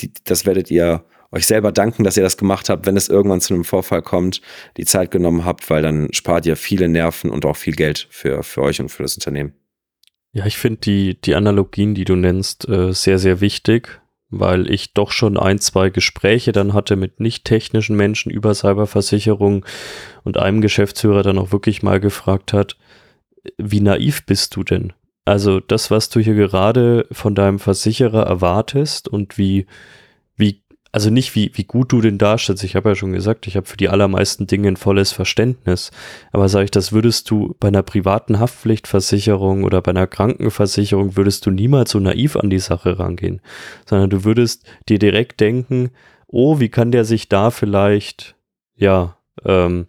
die, das werdet ihr euch selber danken, dass ihr das gemacht habt, wenn es irgendwann zu einem Vorfall kommt, die Zeit genommen habt, weil dann spart ihr viele Nerven und auch viel Geld für, für euch und für das Unternehmen. Ja, ich finde die, die Analogien, die du nennst, äh, sehr, sehr wichtig weil ich doch schon ein, zwei Gespräche dann hatte mit nicht technischen Menschen über Cyberversicherung und einem Geschäftsführer dann auch wirklich mal gefragt hat, wie naiv bist du denn? Also das, was du hier gerade von deinem Versicherer erwartest und wie, also nicht wie, wie gut du den darstellst. Ich habe ja schon gesagt, ich habe für die allermeisten Dinge ein volles Verständnis. Aber sage ich, das würdest du bei einer privaten Haftpflichtversicherung oder bei einer Krankenversicherung würdest du niemals so naiv an die Sache rangehen, sondern du würdest dir direkt denken, oh, wie kann der sich da vielleicht, ja, ähm,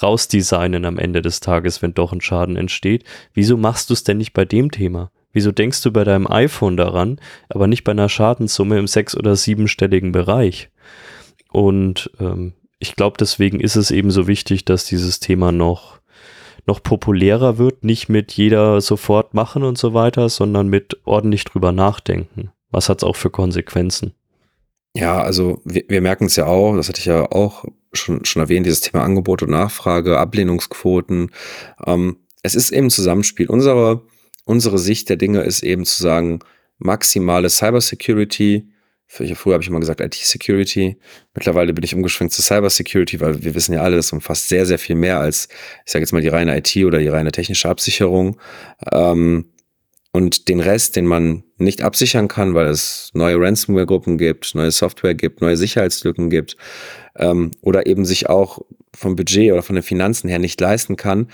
rausdesignen am Ende des Tages, wenn doch ein Schaden entsteht. Wieso machst du es denn nicht bei dem Thema? Wieso denkst du bei deinem iPhone daran, aber nicht bei einer Schadenssumme im sechs- oder siebenstelligen Bereich? Und ähm, ich glaube, deswegen ist es eben so wichtig, dass dieses Thema noch, noch populärer wird, nicht mit jeder sofort machen und so weiter, sondern mit ordentlich drüber nachdenken. Was hat es auch für Konsequenzen? Ja, also wir, wir merken es ja auch, das hatte ich ja auch schon, schon erwähnt, dieses Thema Angebot und Nachfrage, Ablehnungsquoten. Ähm, es ist eben Zusammenspiel. Unsere, unsere Sicht der Dinge ist eben zu sagen, maximale Cybersecurity. Früher habe ich immer gesagt IT-Security. Mittlerweile bin ich umgeschwenkt zu Cybersecurity, weil wir wissen ja alle, das umfasst sehr, sehr viel mehr als, ich sage jetzt mal, die reine IT oder die reine technische Absicherung. Ähm, und den Rest, den man nicht absichern kann, weil es neue Ransomware-Gruppen gibt, neue Software gibt, neue Sicherheitslücken gibt ähm, oder eben sich auch vom Budget oder von den Finanzen her nicht leisten kann,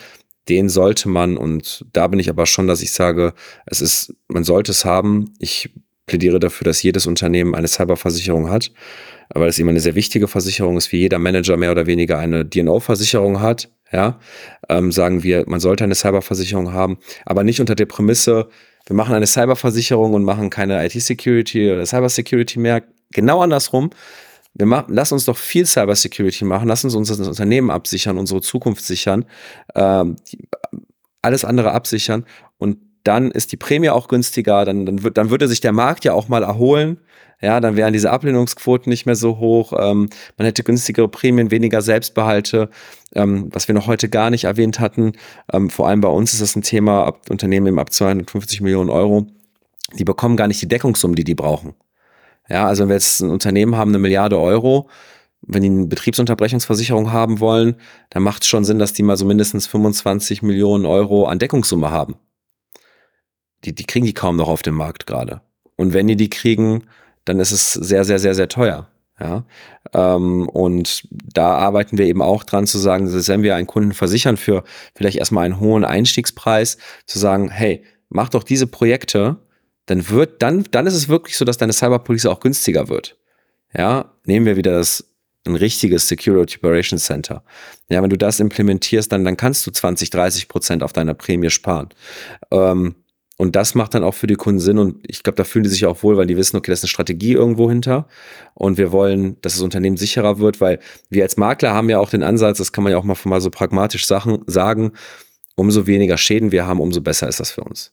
den sollte man, und da bin ich aber schon, dass ich sage, es ist, man sollte es haben. Ich plädiere dafür, dass jedes Unternehmen eine Cyberversicherung hat, weil es eben eine sehr wichtige Versicherung ist, wie jeder Manager mehr oder weniger eine DNO-Versicherung hat. Ja, ähm, sagen wir, man sollte eine Cyberversicherung haben, aber nicht unter der Prämisse, wir machen eine Cyberversicherung und machen keine IT-Security oder Cybersecurity mehr. Genau andersrum. Wir machen, lass uns doch viel Cybersecurity machen, lass uns unser Unternehmen absichern, unsere Zukunft sichern, ähm, alles andere absichern und dann ist die Prämie auch günstiger, dann, dann, wird, dann würde sich der Markt ja auch mal erholen. Ja, dann wären diese Ablehnungsquoten nicht mehr so hoch. Ähm, man hätte günstigere Prämien, weniger Selbstbehalte, ähm, was wir noch heute gar nicht erwähnt hatten. Ähm, vor allem bei uns ist das ein Thema, ab Unternehmen eben ab 250 Millionen Euro, die bekommen gar nicht die Deckungssummen, die die brauchen. Ja, also wenn wir jetzt ein Unternehmen haben, eine Milliarde Euro, wenn die eine Betriebsunterbrechungsversicherung haben wollen, dann macht es schon Sinn, dass die mal so mindestens 25 Millionen Euro an Deckungssumme haben. Die, die kriegen die kaum noch auf dem Markt gerade. Und wenn die die kriegen, dann ist es sehr, sehr, sehr, sehr teuer. Ja, ähm, und da arbeiten wir eben auch dran zu sagen, dass wenn wir einen Kunden versichern für vielleicht erstmal einen hohen Einstiegspreis, zu sagen, hey, mach doch diese Projekte, dann wird, dann, dann ist es wirklich so, dass deine Cyberpolice auch günstiger wird. Ja, nehmen wir wieder das ein richtiges Security Operations Center. Ja, wenn du das implementierst, dann, dann kannst du 20, 30 Prozent auf deiner Prämie sparen. Ähm, und das macht dann auch für die Kunden Sinn und ich glaube, da fühlen die sich auch wohl, weil die wissen, okay, das ist eine Strategie irgendwo hinter und wir wollen, dass das Unternehmen sicherer wird, weil wir als Makler haben ja auch den Ansatz, das kann man ja auch mal, mal so pragmatisch Sachen sagen, umso weniger Schäden wir haben, umso besser ist das für uns.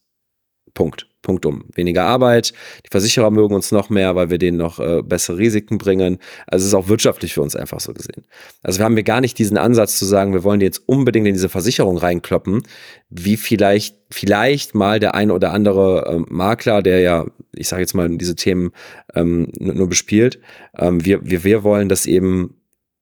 Punkt. Punkt um. Weniger Arbeit, die Versicherer mögen uns noch mehr, weil wir denen noch äh, bessere Risiken bringen. Also es ist auch wirtschaftlich für uns einfach so gesehen. Also wir haben wir gar nicht diesen Ansatz zu sagen, wir wollen die jetzt unbedingt in diese Versicherung reinkloppen, wie vielleicht, vielleicht mal der ein oder andere äh, Makler, der ja, ich sage jetzt mal, diese Themen ähm, nur bespielt. Ähm, wir, wir, wir wollen, dass eben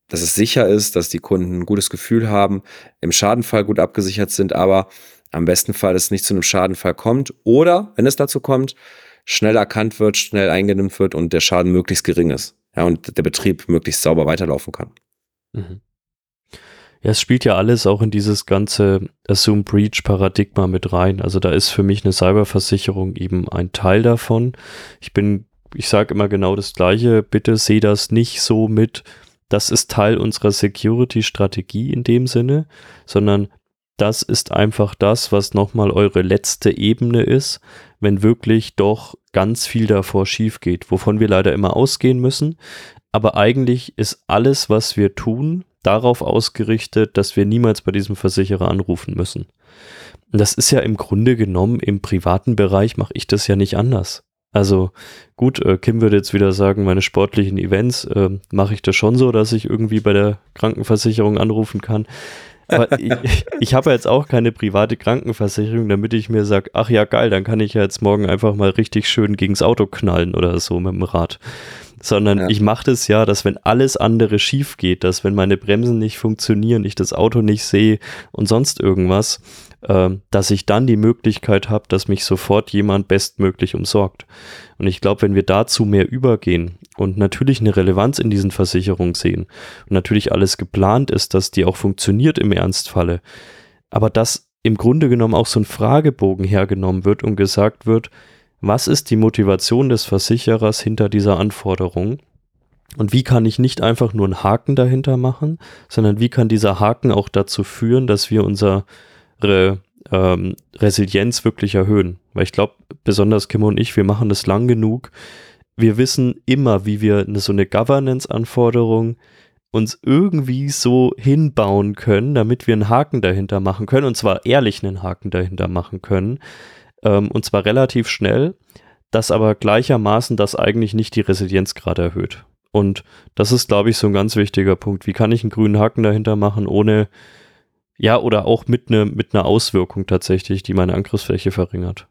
dass es sicher ist, dass die Kunden ein gutes Gefühl haben, im Schadenfall gut abgesichert sind, aber am besten Fall es nicht zu einem Schadenfall kommt oder, wenn es dazu kommt, schnell erkannt wird, schnell eingenimmt wird und der Schaden möglichst gering ist. Ja, und der Betrieb möglichst sauber weiterlaufen kann. Mhm. Ja, es spielt ja alles auch in dieses ganze Assume Breach Paradigma mit rein. Also da ist für mich eine Cyberversicherung eben ein Teil davon. Ich bin, ich sage immer genau das Gleiche. Bitte sehe das nicht so mit, das ist Teil unserer Security-Strategie in dem Sinne, sondern das ist einfach das, was nochmal eure letzte Ebene ist, wenn wirklich doch ganz viel davor schief geht, wovon wir leider immer ausgehen müssen. Aber eigentlich ist alles, was wir tun, darauf ausgerichtet, dass wir niemals bei diesem Versicherer anrufen müssen. Das ist ja im Grunde genommen im privaten Bereich mache ich das ja nicht anders. Also gut, äh, Kim würde jetzt wieder sagen, meine sportlichen Events äh, mache ich das schon so, dass ich irgendwie bei der Krankenversicherung anrufen kann. Aber ich, ich habe jetzt auch keine private Krankenversicherung, damit ich mir sage, ach ja, geil, dann kann ich ja jetzt morgen einfach mal richtig schön gegens Auto knallen oder so mit dem Rad. Sondern ja. ich mache das ja, dass wenn alles andere schief geht, dass wenn meine Bremsen nicht funktionieren, ich das Auto nicht sehe und sonst irgendwas, äh, dass ich dann die Möglichkeit habe, dass mich sofort jemand bestmöglich umsorgt. Und ich glaube, wenn wir dazu mehr übergehen und natürlich eine Relevanz in diesen Versicherungen sehen und natürlich alles geplant ist, dass die auch funktioniert im Ernstfalle, aber dass im Grunde genommen auch so ein Fragebogen hergenommen wird und gesagt wird, was ist die Motivation des Versicherers hinter dieser Anforderung? Und wie kann ich nicht einfach nur einen Haken dahinter machen, sondern wie kann dieser Haken auch dazu führen, dass wir unsere ähm, Resilienz wirklich erhöhen? Weil ich glaube, besonders Kim und ich, wir machen das lang genug, wir wissen immer, wie wir eine, so eine Governance-Anforderung uns irgendwie so hinbauen können, damit wir einen Haken dahinter machen können, und zwar ehrlich einen Haken dahinter machen können, ähm, und zwar relativ schnell, das aber gleichermaßen das eigentlich nicht die Resilienz gerade erhöht. Und das ist, glaube ich, so ein ganz wichtiger Punkt. Wie kann ich einen grünen Haken dahinter machen, ohne, ja, oder auch mit, ne, mit einer Auswirkung tatsächlich, die meine Angriffsfläche verringert.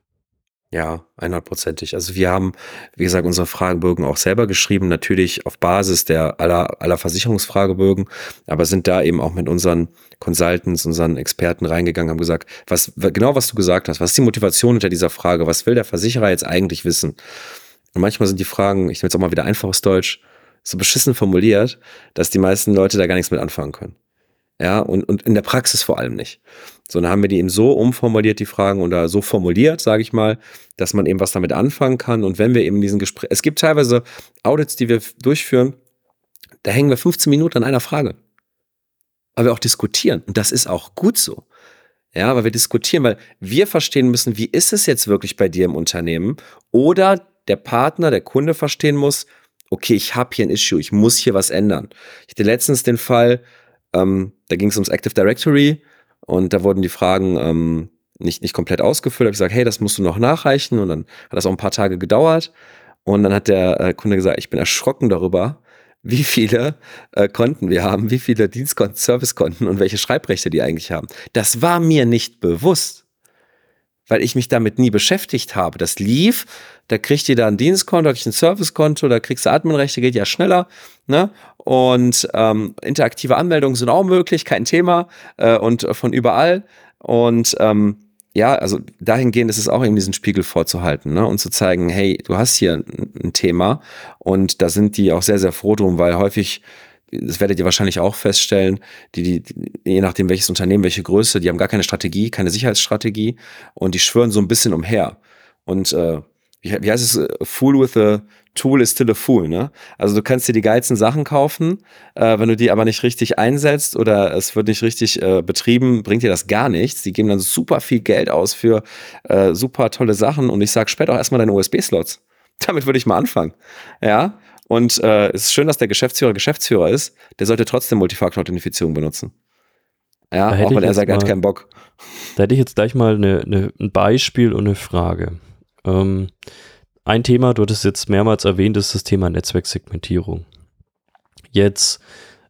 Ja, einhundertprozentig. Also wir haben, wie gesagt, unsere Fragebögen auch selber geschrieben, natürlich auf Basis der aller, aller Versicherungsfragebögen, aber sind da eben auch mit unseren Consultants, unseren Experten reingegangen, haben gesagt, was, genau was du gesagt hast, was ist die Motivation hinter dieser Frage, was will der Versicherer jetzt eigentlich wissen? Und manchmal sind die Fragen, ich nehme jetzt auch mal wieder einfaches Deutsch, so beschissen formuliert, dass die meisten Leute da gar nichts mit anfangen können. Ja, und, und in der Praxis vor allem nicht. So, dann haben wir die eben so umformuliert, die Fragen, oder so formuliert, sage ich mal, dass man eben was damit anfangen kann. Und wenn wir eben diesen Gespräch, es gibt teilweise Audits, die wir durchführen, da hängen wir 15 Minuten an einer Frage. Aber wir auch diskutieren. Und das ist auch gut so. Ja, weil wir diskutieren, weil wir verstehen müssen, wie ist es jetzt wirklich bei dir im Unternehmen? Oder der Partner, der Kunde verstehen muss, okay, ich habe hier ein Issue, ich muss hier was ändern. Ich hatte letztens den Fall, ähm, da ging es ums Active Directory und da wurden die Fragen ähm, nicht, nicht komplett ausgefüllt. Da habe ich gesagt, hey, das musst du noch nachreichen. Und dann hat das auch ein paar Tage gedauert. Und dann hat der äh, Kunde gesagt, ich bin erschrocken darüber, wie viele äh, Konten wir haben, wie viele Dienstkonten, Servicekonten und welche Schreibrechte die eigentlich haben. Das war mir nicht bewusst weil ich mich damit nie beschäftigt habe. Das lief, da kriegt ihr da ein Dienstkonto, da kriegt ein Servicekonto, da kriegst du Adminrechte, geht ja schneller. Ne? Und ähm, interaktive Anmeldungen sind auch möglich, kein Thema äh, und von überall. Und ähm, ja, also dahingehend ist es auch eben diesen Spiegel vorzuhalten ne? und zu zeigen, hey, du hast hier ein, Thema und da sind die auch sehr, sehr froh drum, weil häufig das werdet ihr wahrscheinlich auch feststellen, die, die, je nachdem welches Unternehmen, welche Größe, die haben gar keine Strategie, keine Sicherheitsstrategie und die schwören so ein bisschen umher. Und äh, wie, heißt es, a fool with a tool is still a fool, ne? Also du kannst dir die geilsten Sachen kaufen, äh, wenn du die aber nicht richtig einsetzt oder es wird nicht richtig äh, betrieben, bringt dir das gar nichts. Die geben dann super viel Geld aus für äh, super tolle Sachen und ich sag, sperrt auch erstmal deine USB-Slots. Damit würde ich mal anfangen. Ja, und äh, es ist schön, dass der Geschäftsführer Geschäftsführer ist. Der sollte trotzdem Multifaktor-Authentifizierung benutzen. Ja, auch wenn er sagt, er hat keinen Bock. Da hätte ich jetzt gleich mal eine, eine, ein Beispiel und eine Frage. Ähm, ein Thema, du hattest jetzt mehrmals erwähnt, ist das Thema Netzwerksegmentierung. Jetzt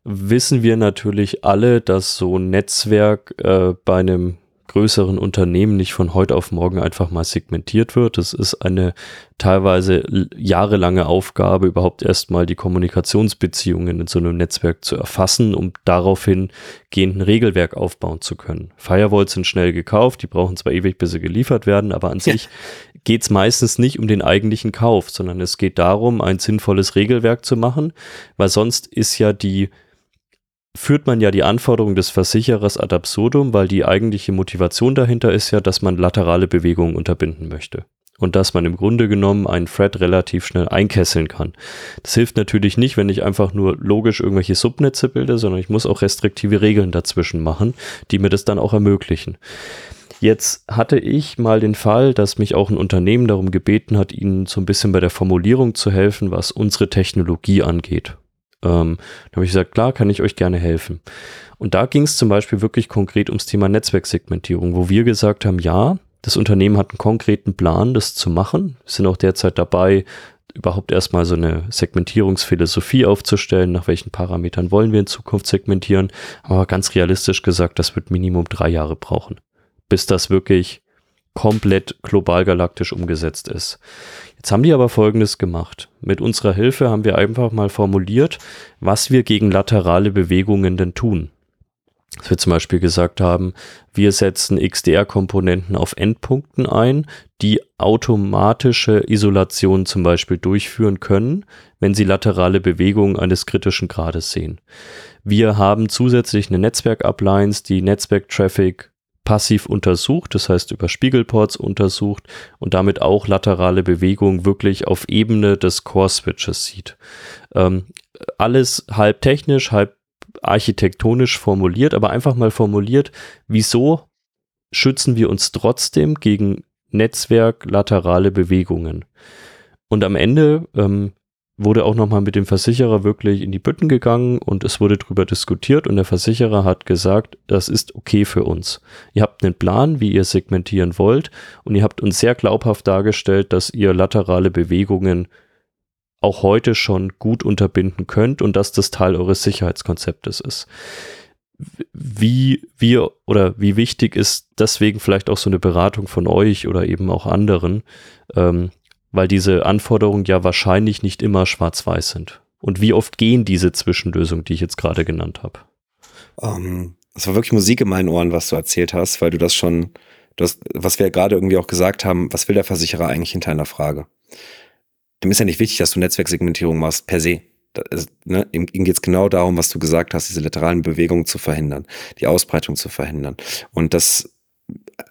wissen wir natürlich alle, dass so ein Netzwerk äh, bei einem größeren Unternehmen nicht von heute auf morgen einfach mal segmentiert wird. Das ist eine teilweise jahrelange Aufgabe, überhaupt erstmal die Kommunikationsbeziehungen in so einem Netzwerk zu erfassen, um daraufhin gehend ein Regelwerk aufbauen zu können. Firewalls sind schnell gekauft, die brauchen zwar ewig, bis sie geliefert werden, aber an ja. sich geht es meistens nicht um den eigentlichen Kauf, sondern es geht darum, ein sinnvolles Regelwerk zu machen, weil sonst ist ja die führt man ja die Anforderungen des Versicherers ad absurdum, weil die eigentliche Motivation dahinter ist ja, dass man laterale Bewegungen unterbinden möchte. Und dass man im Grunde genommen einen Thread relativ schnell einkesseln kann. Das hilft natürlich nicht, wenn ich einfach nur logisch irgendwelche Subnetze bilde, sondern ich muss auch restriktive Regeln dazwischen machen, die mir das dann auch ermöglichen. Jetzt hatte ich mal den Fall, dass mich auch ein Unternehmen darum gebeten hat, ihnen so ein bisschen bei der Formulierung zu helfen, was unsere Technologie angeht. Ähm, da habe ich gesagt, klar, kann ich euch gerne helfen. Und da ging es zum Beispiel wirklich konkret ums Thema Netzwerksegmentierung, wo wir gesagt haben, ja, das Unternehmen hat einen konkreten Plan, das zu machen. Wir sind auch derzeit dabei, überhaupt erstmal so eine Segmentierungsphilosophie aufzustellen, nach welchen Parametern wollen wir in Zukunft segmentieren. Aber ganz realistisch gesagt, das wird Minimum drei Jahre brauchen, bis das wirklich komplett global galaktisch umgesetzt ist. Jetzt haben die aber Folgendes gemacht. Mit unserer Hilfe haben wir einfach mal formuliert, was wir gegen laterale Bewegungen denn tun. Dass wir zum Beispiel gesagt haben, wir setzen XDR-Komponenten auf Endpunkten ein, die automatische Isolation zum Beispiel durchführen können, wenn sie laterale Bewegungen eines kritischen Grades sehen. Wir haben zusätzlich eine Netzwerk-Appliance, die Netzwerk-Traffic passiv untersucht, das heißt über Spiegelports untersucht und damit auch laterale Bewegung wirklich auf Ebene des Core-Switches sieht. Ähm, alles halb technisch, halb architektonisch formuliert, aber einfach mal formuliert, wieso schützen wir uns trotzdem gegen Netzwerk-laterale Bewegungen. Und am Ende ähm, wurde auch nochmal mit dem Versicherer wirklich in die Bütten gegangen und es wurde darüber diskutiert und der Versicherer hat gesagt, das ist okay für uns. Ihr habt einen Plan, wie ihr segmentieren wollt und ihr habt uns sehr glaubhaft dargestellt, dass ihr laterale Bewegungen auch heute schon gut unterbinden könnt und dass das Teil eures Sicherheitskonzeptes ist. Wie wir oder wie wichtig ist deswegen vielleicht auch so eine Beratung von euch oder eben auch anderen, ähm, weil diese Anforderungen ja wahrscheinlich nicht immer schwarz-weiß sind. Und wie oft gehen diese Zwischenlösungen, die ich jetzt gerade genannt habe? Um, ähm, das war wirklich Musik in meinen Ohren, was du erzählt hast, weil du das schon, du hast, was wir gerade irgendwie auch gesagt haben, was will der Versicherer eigentlich hinter einer Frage? Dem ist ja nicht wichtig, dass du Netzwerksegmentierung machst, per se. Ist, ne, ihm, ihm geht es genau darum, was du gesagt hast, diese lateralen Bewegungen zu verhindern, die Ausbreitung zu verhindern. Und das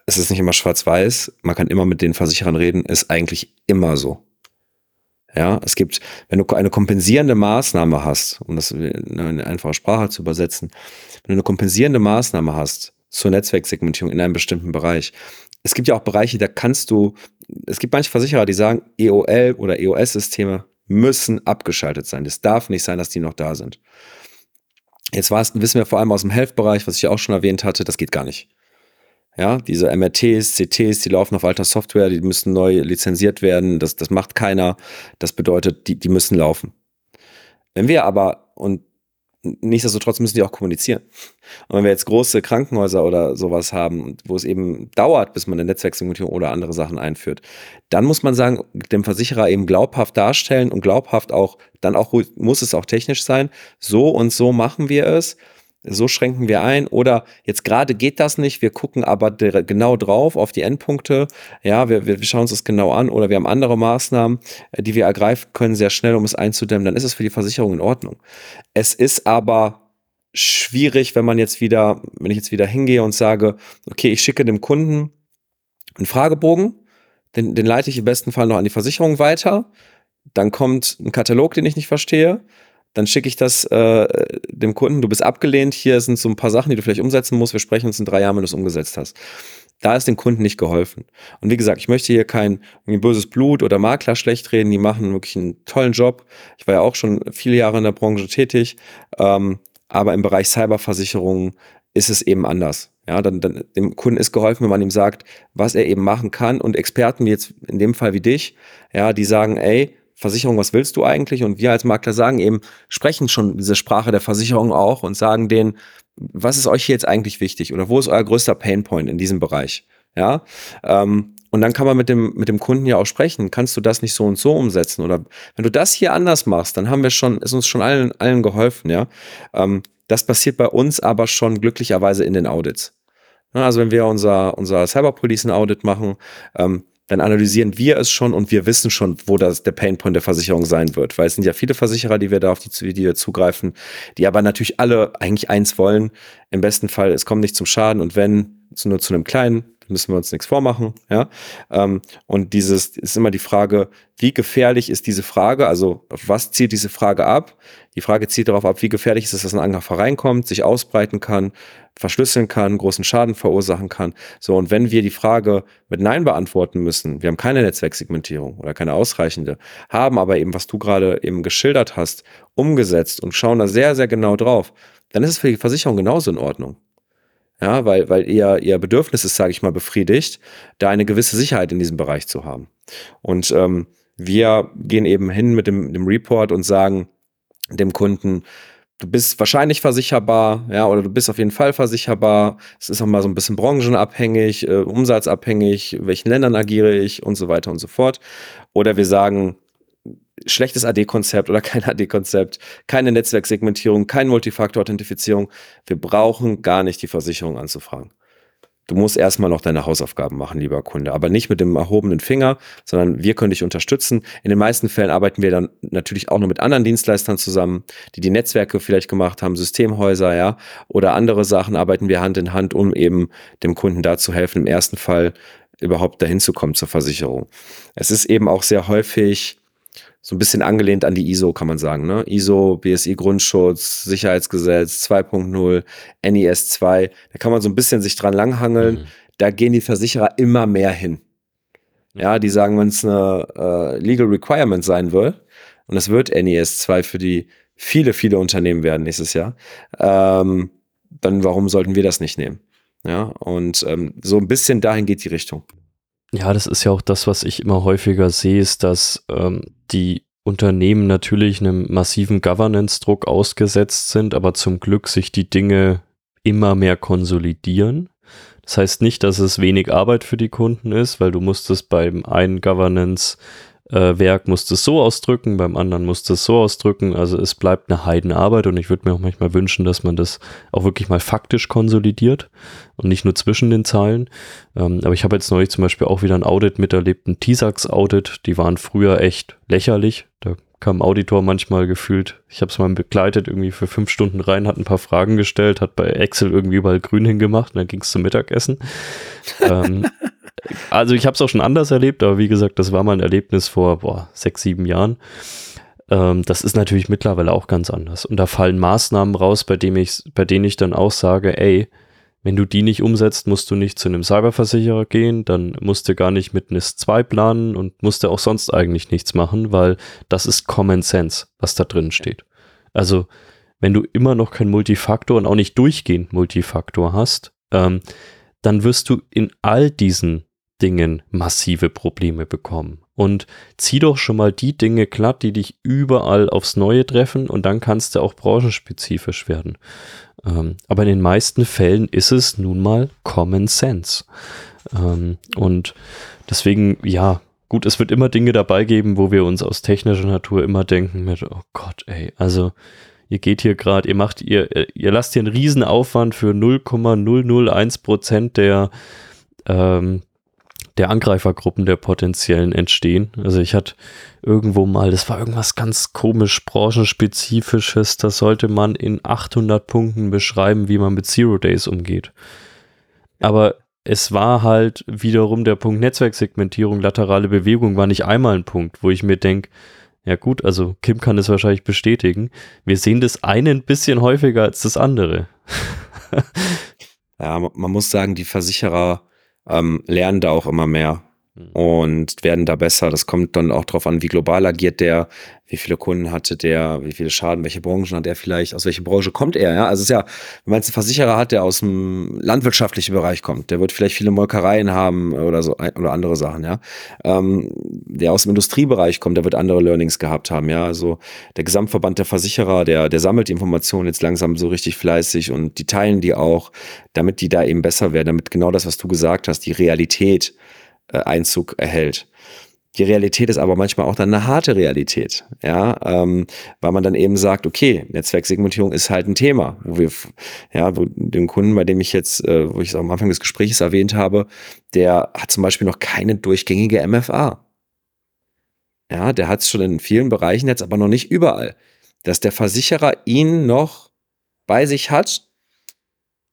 es ist nicht immer schwarz-weiß, man kann immer mit den Versicherern reden, ist eigentlich immer so. Ja, es gibt, wenn du eine kompensierende Maßnahme hast, um das in eine einfache Sprache zu übersetzen, wenn du eine kompensierende Maßnahme hast zur Netzwerksegmentierung in einem bestimmten Bereich, es gibt ja auch Bereiche, da kannst du, es gibt manche Versicherer, die sagen, EOL oder EOS-Systeme müssen abgeschaltet sein. Es darf nicht sein, dass die noch da sind. Jetzt wissen wir vor allem aus dem Health-Bereich, was ich auch schon erwähnt hatte, das geht gar nicht. Ja, diese MRTs, CTs, die laufen auf alter Software, die müssen neu lizenziert werden. Das, das macht keiner. Das bedeutet, die, die müssen laufen. Wenn wir aber, und nichtsdestotrotz müssen die auch kommunizieren. Und wenn wir jetzt große Krankenhäuser oder sowas haben, wo es eben dauert, bis man eine Netzwerksegmentierung oder andere Sachen einführt, dann muss man sagen, dem Versicherer eben glaubhaft darstellen und glaubhaft auch, dann auch muss es auch technisch sein. So und so machen wir es so schränken wir ein. Oder jetzt gerade geht das nicht, wir gucken aber genau drauf auf die Endpunkte, ja, wir, wir schauen uns das genau an. Oder wir haben andere Maßnahmen, äh, die wir ergreifen können, sehr schnell, um es einzudämmen, dann ist es für die Versicherung in Ordnung. Es ist aber schwierig, wenn man jetzt wieder, wenn ich jetzt wieder hingehe und sage, okay, ich schicke dem Kunden einen Fragebogen, den, den leite ich im besten Fall noch an die Versicherung weiter, dann kommt ein Katalog, den ich nicht verstehe, dann schicke ich das äh, dem Kunden, du bist abgelehnt, hier sind so ein paar Sachen, die du vielleicht umsetzen musst, wir sprechen uns in drei Jahren, wenn du es umgesetzt hast. Da ist dem Kunden nicht geholfen. Und wie gesagt, ich möchte hier kein böses Blut oder Makler schlecht reden, die machen wirklich einen tollen Job. Ich war ja auch schon viele Jahre in der Branche tätig, ähm, aber im Bereich Cyberversicherung ist es eben anders. Ja, dann, dann dem Kunden ist geholfen, wenn man ihm sagt, was er eben machen kann. Und Experten wie jetzt in dem Fall wie dich, ja, die sagen, ey, Versicherung, was willst du eigentlich? Und wir als Makler sagen eben, sprechen schon diese Sprache der Versicherung auch und sagen denen, was ist euch hier jetzt eigentlich wichtig oder wo ist euer größter Painpoint in diesem Bereich? Ja, ähm, und dann kann man mit dem, mit dem Kunden ja auch sprechen. Kannst du das nicht so und so umsetzen? Oder wenn du das hier anders machst, dann haben wir schon, ist uns schon allen, allen geholfen, ja. Ähm, das passiert bei uns aber schon glücklicherweise in den Audits. Also wenn wir unser, unser Cyberpolicen-Audit machen, ähm, dann analysieren wir es schon und wir wissen schon, wo das der Painpoint der Versicherung sein wird. Weil es sind ja viele Versicherer, die wir da auf die, die wir zugreifen, die aber natürlich alle eigentlich eins wollen. Im besten Fall, es kommt nicht zum Schaden und wenn, nur zu einem kleinen, müssen wir uns nichts vormachen, ja. Ähm, und dieses ist immer die Frage, wie gefährlich ist diese Frage? Also, was zielt diese Frage ab? Die Frage zielt darauf ab, wie gefährlich ist es, dass ein Angreifer reinkommt, sich ausbreiten kann, verschlüsseln kann, großen Schaden verursachen kann. So, und wenn wir die Frage mit Nein beantworten müssen, wir haben keine Netzwerksegmentierung oder keine ausreichende, haben aber eben, was du gerade eben geschildert hast, umgesetzt und schauen da sehr, sehr genau drauf, dann ist es für die Versicherung genauso in Ordnung. Ja, weil, weil ihr, ihr Bedürfnis ist, sage ich mal, befriedigt, da eine gewisse Sicherheit in diesem Bereich zu haben. Und ähm, wir gehen eben hin mit dem, dem Report und sagen dem Kunden, du bist wahrscheinlich versicherbar, ja, oder du bist auf jeden Fall versicherbar. Es ist auch mal so ein bisschen branchenabhängig, äh, umsatzabhängig, in welchen Ländern agiere ich und so weiter und so fort. Oder wir sagen, schlechtes AD-Konzept oder kein AD-Konzept, keine Netzwerksegmentierung, kein Multifaktor-Authentifizierung. Wir brauchen gar nicht die Versicherung anzufragen. Du musst erstmal noch deine Hausaufgaben machen, lieber Kunde, aber nicht mit dem erhobenen Finger, sondern wir können dich unterstützen. In den meisten Fällen arbeiten wir dann natürlich auch noch mit anderen Dienstleistern zusammen, die die Netzwerke vielleicht gemacht haben, Systemhäuser, ja, oder andere Sachen arbeiten wir Hand in Hand, um eben dem Kunden da zu helfen, im ersten Fall überhaupt dahin zu kommen zur Versicherung. Es ist eben auch sehr häufig so ein bisschen angelehnt an die ISO, kann man sagen. Ne? ISO, BSI Grundschutz, Sicherheitsgesetz 2.0, NIS 2, da kann man so ein bisschen sich dran langhangeln. Mhm. Da gehen die Versicherer immer mehr hin. Ja, die sagen, wenn es eine äh, Legal Requirement sein wird, und es wird NIS 2 für die viele, viele Unternehmen werden nächstes Jahr, ähm, dann warum sollten wir das nicht nehmen? Ja, und ähm, so ein bisschen dahin geht die Richtung. Ja, das ist ja auch das, was ich immer häufiger sehe, ist, dass ähm, die Unternehmen natürlich einem massiven Governance-Druck ausgesetzt sind, aber zum Glück sich die Dinge immer mehr konsolidieren. Das heißt nicht, dass es wenig Arbeit für die Kunden ist, weil du musstest beim einen Governance äh, Werk musst es so ausdrücken, beim anderen musst es so ausdrücken. Also es bleibt eine Heidenarbeit und ich würde mir auch manchmal wünschen, dass man das auch wirklich mal faktisch konsolidiert und nicht nur zwischen den Zeilen. Ähm, aber ich habe jetzt neulich zum Beispiel auch wieder ein Audit miterlebt, ein TISAX-Audit. Die waren früher echt lächerlich. Da kam Auditor manchmal gefühlt, ich habe es mal begleitet, irgendwie für fünf Stunden rein, hat ein paar Fragen gestellt, hat bei Excel irgendwie überall grün hingemacht und dann ging es zum Mittagessen. ähm, also ich habe es auch schon anders erlebt, aber wie gesagt, das war mal ein Erlebnis vor boah, sechs, sieben Jahren. Ähm, das ist natürlich mittlerweile auch ganz anders. Und da fallen Maßnahmen raus, bei, dem ich, bei denen ich dann auch sage, ey, wenn du die nicht umsetzt, musst du nicht zu einem Cyberversicherer gehen, dann musst du gar nicht mit NIS 2 planen und musst du auch sonst eigentlich nichts machen, weil das ist Common Sense, was da drin steht. Also, wenn du immer noch kein Multifaktor und auch nicht durchgehend Multifaktor hast, ähm, dann wirst du in all diesen Dingen massive Probleme bekommen. Und zieh doch schon mal die Dinge glatt, die dich überall aufs Neue treffen und dann kannst du auch branchenspezifisch werden. Ähm, aber in den meisten Fällen ist es nun mal Common Sense. Ähm, und deswegen, ja, gut, es wird immer Dinge dabei geben, wo wir uns aus technischer Natur immer denken mit, oh Gott, ey, also ihr geht hier gerade, ihr macht, ihr, ihr lasst hier einen Riesenaufwand für 0,001 Prozent der, ähm, der Angreifergruppen der potenziellen entstehen. Also ich hatte irgendwo mal, das war irgendwas ganz komisch, branchenspezifisches, das sollte man in 800 Punkten beschreiben, wie man mit Zero Days umgeht. Aber es war halt wiederum der Punkt Netzwerksegmentierung, laterale Bewegung war nicht einmal ein Punkt, wo ich mir denke, ja gut, also Kim kann es wahrscheinlich bestätigen. Wir sehen das eine ein bisschen häufiger als das andere. ja, man muss sagen, die Versicherer ähm, lernen da auch immer mehr hm. und werden da besser. Das kommt dann auch darauf an, wie global agiert der, wie viele Kunden hatte der, wie viele Schaden, welche Branchen hat er vielleicht, aus welcher Branche kommt er. Ja? Also es ist ja, wenn man jetzt einen Versicherer hat, der aus dem landwirtschaftlichen Bereich kommt, der wird vielleicht viele Molkereien haben oder so oder andere Sachen, ja. Ähm, der aus dem Industriebereich kommt, der wird andere Learnings gehabt haben, ja. Also der Gesamtverband der Versicherer, der, der sammelt die Informationen jetzt langsam so richtig fleißig und die teilen die auch, damit die da eben besser werden, damit genau das, was du gesagt hast, die Realität äh, Einzug erhält. Die Realität ist aber manchmal auch dann eine harte Realität, ja, ähm, weil man dann eben sagt, okay, Netzwerksegmentierung ist halt ein Thema, wo wir, ja, wo den Kunden, bei dem ich jetzt, äh, wo ich es am Anfang des Gesprächs erwähnt habe, der hat zum Beispiel noch keine durchgängige MFA. Ja, der hat es schon in vielen Bereichen jetzt, aber noch nicht überall. Dass der Versicherer ihn noch bei sich hat,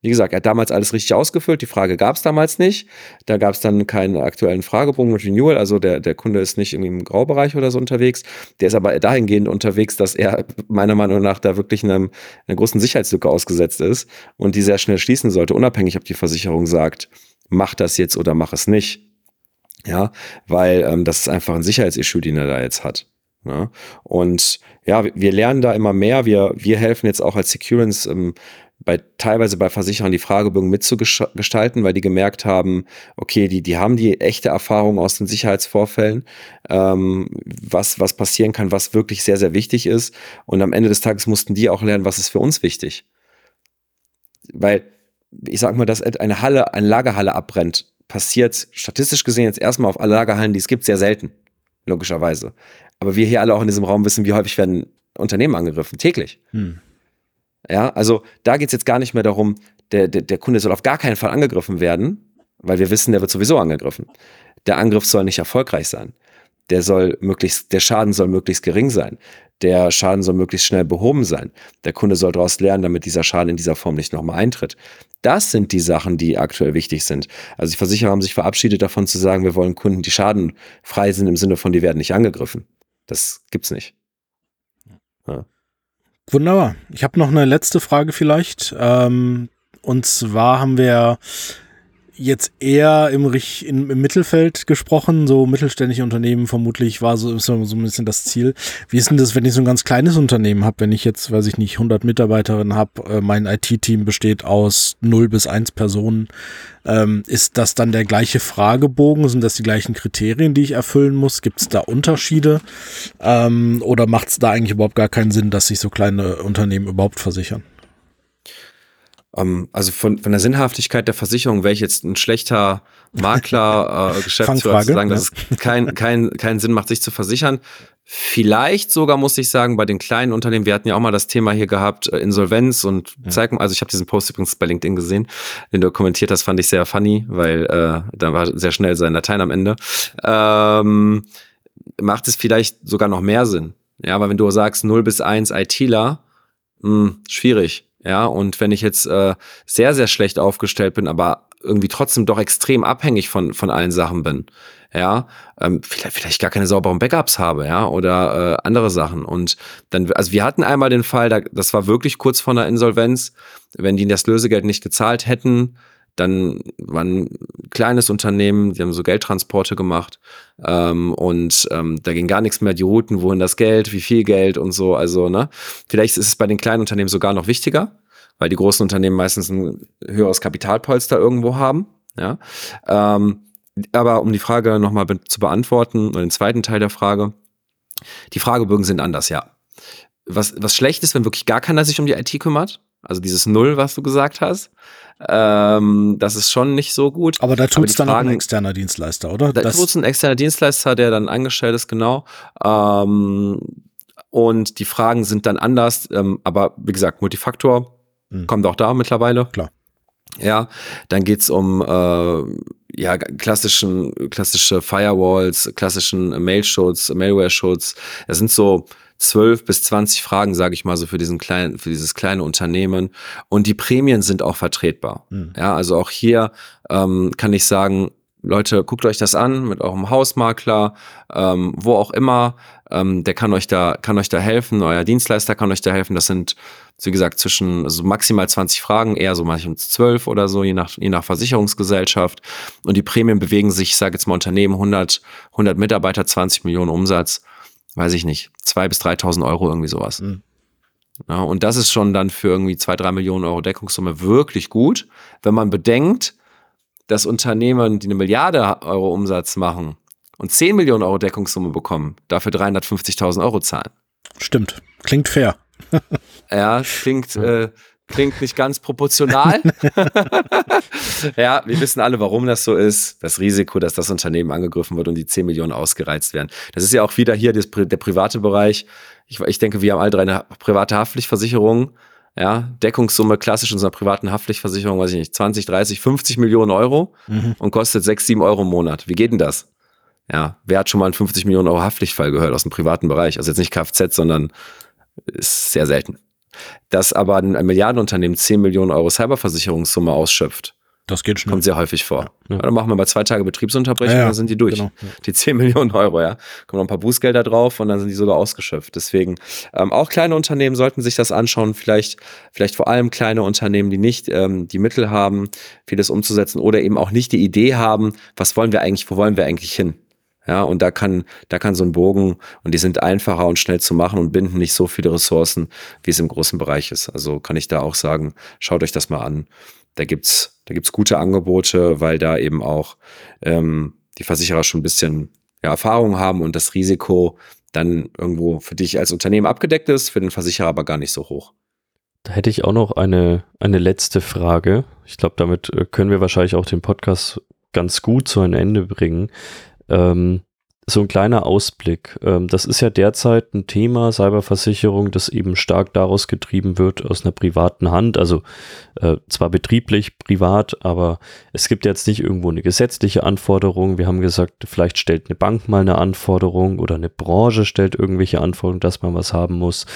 wie gesagt, er hat damals alles richtig ausgefüllt. Die Frage gab es damals nicht. Da gab es dann keinen aktuellen Fragebogen mit Renewal. Also der, der Kunde ist nicht irgendwie im Graubereich oder so unterwegs. Der ist aber dahingehend unterwegs, dass er meiner Meinung nach da wirklich einem, einer großen Sicherheitslücke ausgesetzt ist und die sehr schnell schließen sollte, unabhängig, ob die Versicherung sagt, mach das jetzt oder mach es nicht. Ja, weil ähm, das ist einfach ein Sicherheitsissue, den er da jetzt hat. Ja, ne? und ja, wir lernen da immer mehr. Wir, wir helfen jetzt auch als Securance ähm, bei teilweise bei Versicherern die Fragebögen mitzugestalten, weil die gemerkt haben, okay, die, die haben die echte Erfahrung aus den Sicherheitsvorfällen, ähm, was, was passieren kann, was wirklich sehr, sehr wichtig ist. Und am Ende des Tages mussten die auch lernen, was ist für uns wichtig. Weil, ich sag mal, dass eine Halle, eine Lagerhalle abbrennt, passiert statistisch gesehen jetzt erstmal auf alle Lagerhallen, die es gibt, sehr selten. Logischerweise. Aber wir hier alle auch in diesem Raum wissen, wie häufig werden Unternehmen angegriffen. Täglich. Hm. Ja, also da geht es jetzt gar nicht mehr darum, der, der, der Kunde soll auf gar keinen Fall angegriffen werden, weil wir wissen, der wird sowieso angegriffen. Der Angriff soll nicht erfolgreich sein. Der soll möglichst, der Schaden soll möglichst gering sein. Der Schaden soll möglichst schnell behoben sein. Der Kunde soll daraus lernen, damit dieser Schaden in dieser Form nicht nochmal eintritt. Das sind die Sachen, die aktuell wichtig sind. Also die Versicherer haben sich verabschiedet davon zu sagen, wir wollen Kunden, die schadenfrei sind im Sinne von, die werden nicht angegriffen. Das gibt's nicht. Ja. Wunderbar. Ich habe noch eine letzte Frage vielleicht. Ähm, und zwar haben wir jetzt eher im, im, im, Mittelfeld gesprochen, so mittelständische Unternehmen vermutlich war so, so ein bisschen das Ziel. Wie ist denn das, wenn ich so ein ganz kleines Unternehmen habe, wenn ich jetzt, weiß ich nicht, 100 Mitarbeiterinnen habe, äh, mein IT-Team besteht aus 0 bis 1 Personen, ähm, ist das dann der gleiche Fragebogen? Sind das die gleichen Kriterien, die ich erfüllen muss? Gibt es da Unterschiede? Ähm, oder macht es da eigentlich überhaupt gar keinen Sinn, dass sich so kleine Unternehmen überhaupt versichern? Um, ähm, also von, von der Sinnhaftigkeit der Versicherung wäre ich jetzt ein schlechter Makler, äh, Geschäftsführer zu sagen, dass es keinen kein, kein Sinn macht, sich zu versichern. Vielleicht sogar muss ich sagen, bei den kleinen Unternehmen, wir hatten ja auch mal das Thema hier gehabt, äh, Insolvenz und ja. zeig mal, also ich habe diesen Post übrigens bei LinkedIn gesehen, den du kommentiert hast, fand ich sehr funny, weil äh, da war sehr schnell sein Dateien am Ende. Ähm, macht es vielleicht sogar noch mehr Sinn. Ja, aber wenn du sagst 0 bis 1 ITler, mh, hm, schwierig. Ja, und wenn ich jetzt äh, sehr, sehr schlecht aufgestellt bin, aber irgendwie trotzdem doch extrem abhängig von, von allen Sachen bin, ja, ähm, vielleicht, vielleicht gar keine sauberen Backups habe, ja, oder äh, andere Sachen. Und dann, also wir hatten einmal den Fall, da, das war wirklich kurz vor einer Insolvenz, wenn die das Lösegeld nicht gezahlt hätten, dann war ein kleines Unternehmen, die haben so Geldtransporte gemacht ähm, und ähm, da ging gar nichts mehr, die Routen, wohin das Geld, wie viel Geld und so. Also, ne, vielleicht ist es bei den kleinen Unternehmen sogar noch wichtiger, weil die großen Unternehmen meistens ein höheres Kapitalpolster irgendwo haben. Ja. Ähm, aber um die Frage nochmal be zu beantworten, oder den zweiten Teil der Frage, die Fragebögen sind anders, ja. Was, was schlecht ist, wenn wirklich gar keiner sich um die IT kümmert, also dieses Null, was du gesagt hast, ähm, das ist schon nicht so gut. Aber da tut es dann Fragen, auch ein externer Dienstleister, oder? Da tut es ein externer Dienstleister, der dann angestellt ist, genau. Ähm, und die Fragen sind dann anders. Ähm, aber wie gesagt, Multifaktor mhm. kommt auch da mittlerweile. Klar. Ja, dann geht's um äh, ja, klassischen, klassische Firewalls, klassischen Mail-Schutz, Malware-Schutz. Das sind so zwölf bis zwanzig Fragen, sage ich mal so, für diesen kleinen, für dieses kleine Unternehmen. Und die Prämien sind auch vertretbar. Mhm. Ja, also auch hier ähm, kann ich sagen, Leute, guckt euch das an mit eurem Hausmakler, ähm, wo auch immer. Ähm, der kann euch da, kann euch da helfen. Euer Dienstleister kann euch da helfen. Das sind, wie gesagt, zwischen also maximal 20 Fragen, eher so manchmal 12 oder so, je nach, je nach Versicherungsgesellschaft. Und die Prämien bewegen sich, ich sage jetzt mal Unternehmen, 100, 100 Mitarbeiter, 20 Millionen Umsatz weiß ich nicht, zwei bis 3.000 Euro irgendwie sowas. Mhm. Ja, und das ist schon dann für irgendwie zwei, drei Millionen Euro Deckungssumme wirklich gut, wenn man bedenkt, dass Unternehmen, die eine Milliarde Euro Umsatz machen und 10 Millionen Euro Deckungssumme bekommen, dafür 350.000 Euro zahlen. Stimmt, klingt fair. ja, klingt, äh, Klingt nicht ganz proportional. ja, wir wissen alle, warum das so ist. Das Risiko, dass das Unternehmen angegriffen wird und die 10 Millionen ausgereizt werden. Das ist ja auch wieder hier das, der private Bereich. Ich, ich denke, wir haben alle drei eine private Haftpflichtversicherung. Ja, Deckungssumme klassisch in unserer privaten Haftpflichtversicherung, weiß ich nicht, 20, 30, 50 Millionen Euro mhm. und kostet 6, 7 Euro im Monat. Wie geht denn das? Ja, wer hat schon mal einen 50 Millionen Euro Haftpflichtfall gehört aus dem privaten Bereich? Also jetzt nicht Kfz, sondern ist sehr selten. Dass aber ein Milliardenunternehmen 10 Millionen Euro Cyberversicherungssumme ausschöpft. Das geht schnell. Kommt sehr häufig vor. Ja. Dann machen wir mal zwei Tage Betriebsunterbrechung, ja, ja. dann sind die durch. Genau, die 10 Millionen Euro, ja. Kommen noch ein paar Bußgelder drauf und dann sind die sogar ausgeschöpft. Deswegen, ähm, auch kleine Unternehmen sollten sich das anschauen. Vielleicht, vielleicht vor allem kleine Unternehmen, die nicht ähm, die Mittel haben, vieles umzusetzen oder eben auch nicht die Idee haben, was wollen wir eigentlich, wo wollen wir eigentlich hin? Ja, und da kann, da kann so ein Bogen, und die sind einfacher und schnell zu machen und binden nicht so viele Ressourcen, wie es im großen Bereich ist. Also kann ich da auch sagen, schaut euch das mal an. Da gibt's, da gibt's gute Angebote, weil da eben auch ähm, die Versicherer schon ein bisschen ja, Erfahrung haben und das Risiko dann irgendwo für dich als Unternehmen abgedeckt ist, für den Versicherer aber gar nicht so hoch. Da hätte ich auch noch eine, eine letzte Frage. Ich glaube, damit äh, können wir wahrscheinlich auch den Podcast ganz gut zu einem Ende bringen. Ähm, so ein kleiner Ausblick. Ähm, das ist ja derzeit ein Thema Cyberversicherung, das eben stark daraus getrieben wird aus einer privaten Hand. Also äh, zwar betrieblich, privat, aber es gibt jetzt nicht irgendwo eine gesetzliche Anforderung. Wir haben gesagt, vielleicht stellt eine Bank mal eine Anforderung oder eine Branche stellt irgendwelche Anforderungen, dass man was haben muss.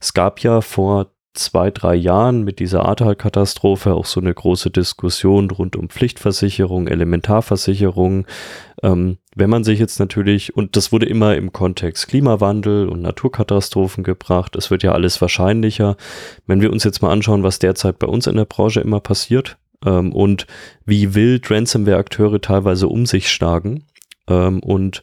Es gab ja vor zwei, drei Jahren mit dieser Ahrtal-Katastrophe auch so eine große Diskussion rund um Pflichtversicherung, Elementarversicherung. Ähm, wenn man sich jetzt natürlich, und das wurde immer im Kontext Klimawandel und Naturkatastrophen gebracht, es wird ja alles wahrscheinlicher. Wenn wir uns jetzt mal anschauen, was derzeit bei uns in der Branche immer passiert, ähm, und wie wild Ransomware-Akteure teilweise um sich schlagen. Ähm, und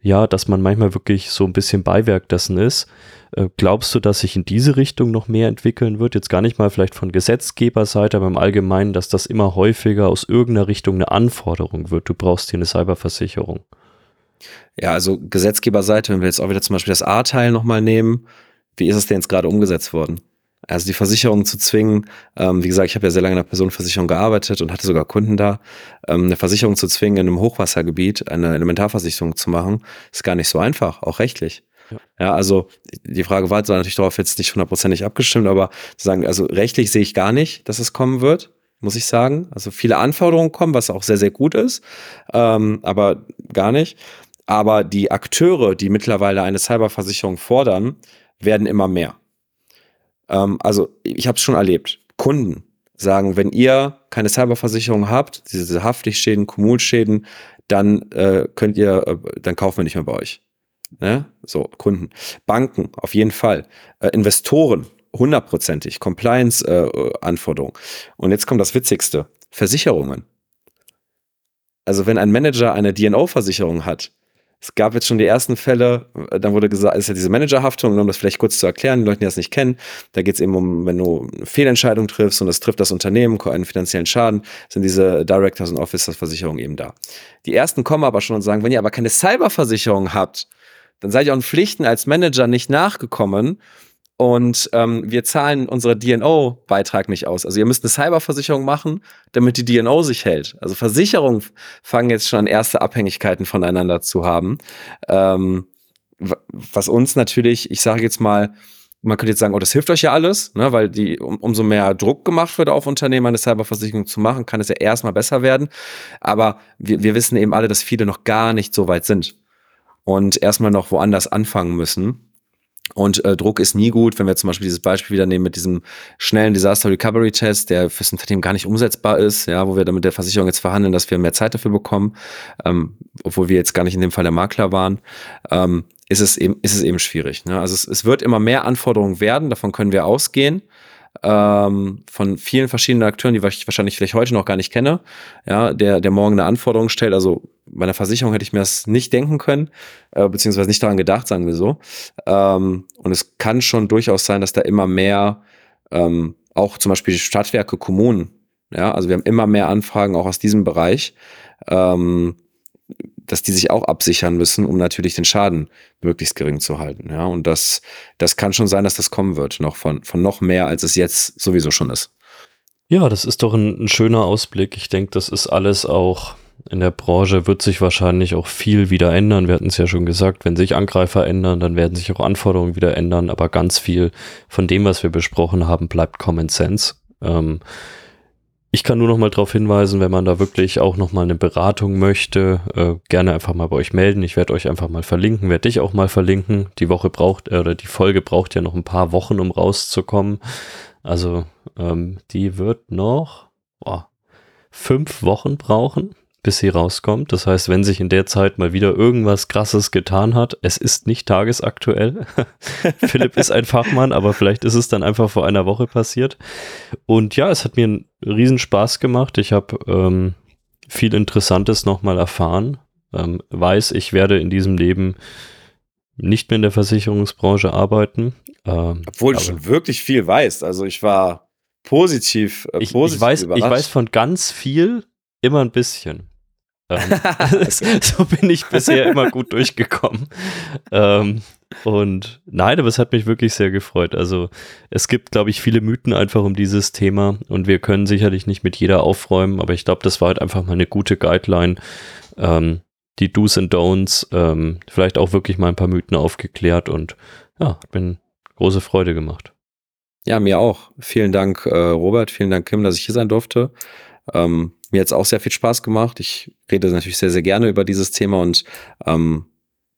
ja, dass man manchmal wirklich so ein bisschen Beiwerk dessen ist. Äh, glaubst du, dass sich in diese Richtung noch mehr entwickeln wird? Jetzt gar nicht mal vielleicht von Gesetzgeberseite, aber im Allgemeinen, dass das immer häufiger aus irgendeiner Richtung eine Anforderung wird. Du brauchst hier eine Cyberversicherung. Ja, also Gesetzgeberseite, wenn wir jetzt auch wieder zum Beispiel das A-Teil nochmal nehmen, wie ist es denn jetzt gerade umgesetzt worden? Also die Versicherung zu zwingen, ähm, wie gesagt, ich habe ja sehr lange in der Personenversicherung gearbeitet und hatte sogar Kunden da, ähm, eine Versicherung zu zwingen, in einem Hochwassergebiet eine Elementarversicherung zu machen, ist gar nicht so einfach, auch rechtlich. Ja. also die Frage war zwar natürlich darauf jetzt nicht hundertprozentig abgestimmt, aber zu sagen, also rechtlich sehe ich gar nicht, dass es kommen wird, muss ich sagen. Also viele Anforderungen kommen, was auch sehr, sehr gut ist, ähm, aber gar nicht. Aber die Akteure, die mittlerweile eine Cyberversicherung fordern, werden immer mehr. Ähm, also ich habe es schon erlebt. Kunden sagen, wenn ihr keine Cyberversicherung habt, diese Haftpflichtschäden, Kumulschäden, dann äh, könnt ihr, äh, dann kaufen wir nicht mehr bei euch. Ne? So, Kunden. Banken, auf jeden Fall. Äh, Investoren, hundertprozentig. Compliance-Anforderungen. Äh, Und jetzt kommt das Witzigste. Versicherungen. Also wenn ein Manager eine DNO-Versicherung hat, es gab jetzt schon die ersten Fälle, äh, dann wurde gesagt, es ist ja diese Managerhaftung, um das vielleicht kurz zu erklären, die Leute, die das nicht kennen, da geht es eben um, wenn du eine Fehlentscheidung triffst und das trifft das Unternehmen, einen finanziellen Schaden, sind diese Directors und Officers Versicherungen eben da. Die ersten kommen aber schon und sagen, wenn ihr aber keine Cyberversicherung habt, dann seid ihr auch Pflichten als Manager nicht nachgekommen und ähm, wir zahlen unsere DNO-Beitrag nicht aus. Also ihr müsst eine Cyberversicherung machen, damit die DNO sich hält. Also Versicherungen fangen jetzt schon an, erste Abhängigkeiten voneinander zu haben. Ähm, was uns natürlich, ich sage jetzt mal, man könnte jetzt sagen, oh, das hilft euch ja alles, ne, weil die, um, umso mehr Druck gemacht wird auf Unternehmen, eine Cyberversicherung zu machen, kann es ja erstmal besser werden. Aber wir, wir wissen eben alle, dass viele noch gar nicht so weit sind und erstmal noch woanders anfangen müssen. Und äh, Druck ist nie gut, wenn wir zum Beispiel dieses Beispiel wieder nehmen mit diesem schnellen Disaster Recovery Test, der fürs Unternehmen gar nicht umsetzbar ist, ja, wo wir dann mit der Versicherung jetzt verhandeln, dass wir mehr Zeit dafür bekommen, ähm, obwohl wir jetzt gar nicht in dem Fall der Makler waren, ähm, ist es eben, ist es eben schwierig. Ne? Also es, es wird immer mehr Anforderungen werden, davon können wir ausgehen ähm, von vielen verschiedenen Akteuren, die ich wahrscheinlich vielleicht heute noch gar nicht kenne, ja, der, der morgen eine Anforderung stellt. Also bei einer Versicherung hätte ich mir das nicht denken können, äh, beziehungsweise nicht daran gedacht, sagen wir so. Ähm, und es kann schon durchaus sein, dass da immer mehr, ähm, auch zum Beispiel Stadtwerke, Kommunen, ja, also wir haben immer mehr Anfragen auch aus diesem Bereich. Ähm, dass die sich auch absichern müssen, um natürlich den Schaden möglichst gering zu halten. Ja, und das, das kann schon sein, dass das kommen wird, noch von, von noch mehr, als es jetzt sowieso schon ist. Ja, das ist doch ein, ein schöner Ausblick. Ich denke, das ist alles auch in der Branche wird sich wahrscheinlich auch viel wieder ändern. Wir hatten es ja schon gesagt, wenn sich Angreifer ändern, dann werden sich auch Anforderungen wieder ändern. Aber ganz viel von dem, was wir besprochen haben, bleibt Common Sense. Ähm, ich kann nur noch mal darauf hinweisen, wenn man da wirklich auch noch mal eine Beratung möchte, äh, gerne einfach mal bei euch melden. Ich werde euch einfach mal verlinken, werde dich auch mal verlinken. Die Woche braucht äh, oder die Folge braucht ja noch ein paar Wochen, um rauszukommen. Also ähm, die wird noch boah, fünf Wochen brauchen bis sie rauskommt. Das heißt, wenn sich in der Zeit mal wieder irgendwas Krasses getan hat, es ist nicht tagesaktuell. Philipp ist ein Fachmann, aber vielleicht ist es dann einfach vor einer Woche passiert. Und ja, es hat mir einen riesen Spaß gemacht. Ich habe ähm, viel Interessantes nochmal erfahren. Ähm, weiß, ich werde in diesem Leben nicht mehr in der Versicherungsbranche arbeiten. Ähm, Obwohl du schon wirklich viel weißt. Also ich war positiv, äh, positiv ich, ich weiß, überrascht. Ich weiß von ganz viel immer ein bisschen. Ähm, so bin ich bisher immer gut durchgekommen. Ähm, und nein, aber es hat mich wirklich sehr gefreut. Also es gibt, glaube ich, viele Mythen einfach um dieses Thema und wir können sicherlich nicht mit jeder aufräumen, aber ich glaube, das war halt einfach mal eine gute Guideline. Ähm, die Do's and Don'ts, ähm, vielleicht auch wirklich mal ein paar Mythen aufgeklärt und ja, hat mir große Freude gemacht. Ja, mir auch. Vielen Dank, äh, Robert, vielen Dank, Kim, dass ich hier sein durfte. Ähm, mir hat es auch sehr viel Spaß gemacht. Ich rede natürlich sehr, sehr gerne über dieses Thema und ähm,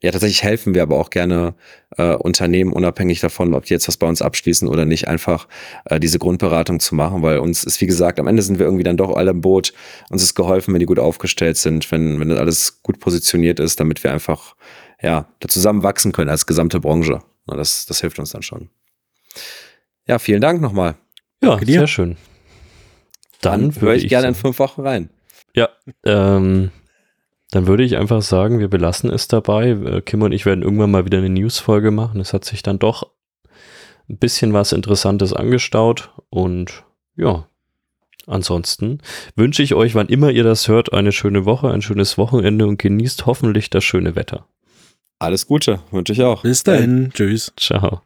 ja, tatsächlich helfen wir aber auch gerne äh, Unternehmen, unabhängig davon, ob die jetzt was bei uns abschließen oder nicht, einfach äh, diese Grundberatung zu machen, weil uns ist, wie gesagt, am Ende sind wir irgendwie dann doch alle im Boot. Uns ist geholfen, wenn die gut aufgestellt sind, wenn, wenn das alles gut positioniert ist, damit wir einfach ja, da zusammen wachsen können als gesamte Branche. Na, das, das hilft uns dann schon. Ja, vielen Dank nochmal. Ja, sehr schön. Dann, Dann höre ich, ich gerne in sagen- fünf Wochen rein. Ja, ähm, dann würde ich einfach sagen, wir belassen es dabei. Äh, Kim und ich werden irgendwann mal wieder eine News-Folge machen. Es hat sich dann doch ein bisschen was Interessantes angestaut und ja. Ansonsten wünsche ich euch, wann immer ihr das hört, eine schöne Woche, ein schönes Wochenende und genießt hoffentlich das schöne Wetter. Alles Gute, wünsche ich auch. Bis dahin. Tschüss. Ciao.